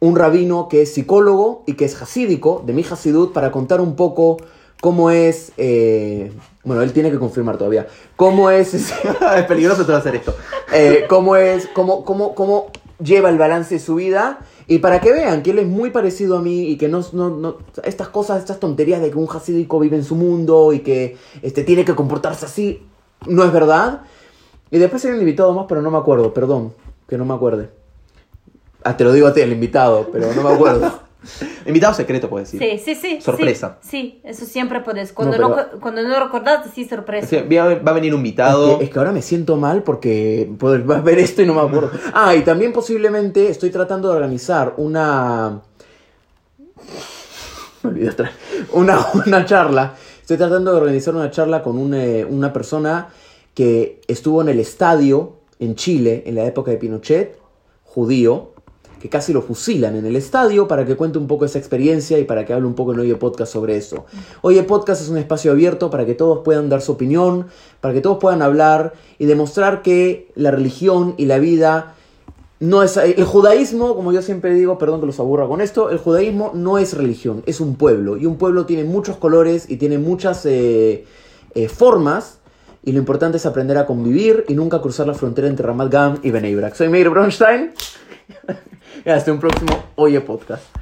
un rabino que es psicólogo y que es hasídico, de mi hasidut, para contar un poco cómo es... eh, bueno, él tiene que confirmar todavía. ¿Cómo es... (laughs) es peligroso hacer esto. eh, cómo es, cómo, cómo, cómo lleva el balance de su vida. Y para que vean que él es muy parecido a mí y que no, no, no- estas cosas, estas tonterías de que un hasídico vive en su mundo y que este, tiene que comportarse así, no es verdad. Y después hay un invitado más, pero no me acuerdo, perdón, que no me acuerde. Ah, te lo digo a ti, el invitado, pero no me acuerdo. (laughs) (laughs) Invitado secreto, puedes decir. Sí, sí, sí. Sorpresa. Sí, sí, eso siempre puedes. Cuando No, no, pero- cuando no recordaste, sí, sorpresa. Va va a venir un invitado. Es que, es que ahora me siento mal porque puedo ver esto y no me acuerdo. (laughs) Ah, y también posiblemente estoy tratando de organizar una. Me olvidé otra. Una, una charla. Estoy tratando de organizar una charla con un, eh, una persona que estuvo en el estadio en Chile en la época de Pinochet, judío, que casi lo fusilan en el estadio para que cuente un poco esa experiencia y para que hable un poco en Oye Podcast sobre eso. Oye Podcast es un espacio abierto para que todos puedan dar su opinión, para que todos puedan hablar y demostrar que la religión y la vida no es el judaísmo, como yo siempre digo, perdón que los aburra con esto, el judaísmo no es religión, es un pueblo y un pueblo tiene muchos colores y tiene muchas eh, eh, formas y lo importante es aprender a convivir y nunca cruzar la frontera entre Ramat Gan y Bnei Brak. Soy Meir Bronstein (laughs) y hasta un próximo Oye Podcast.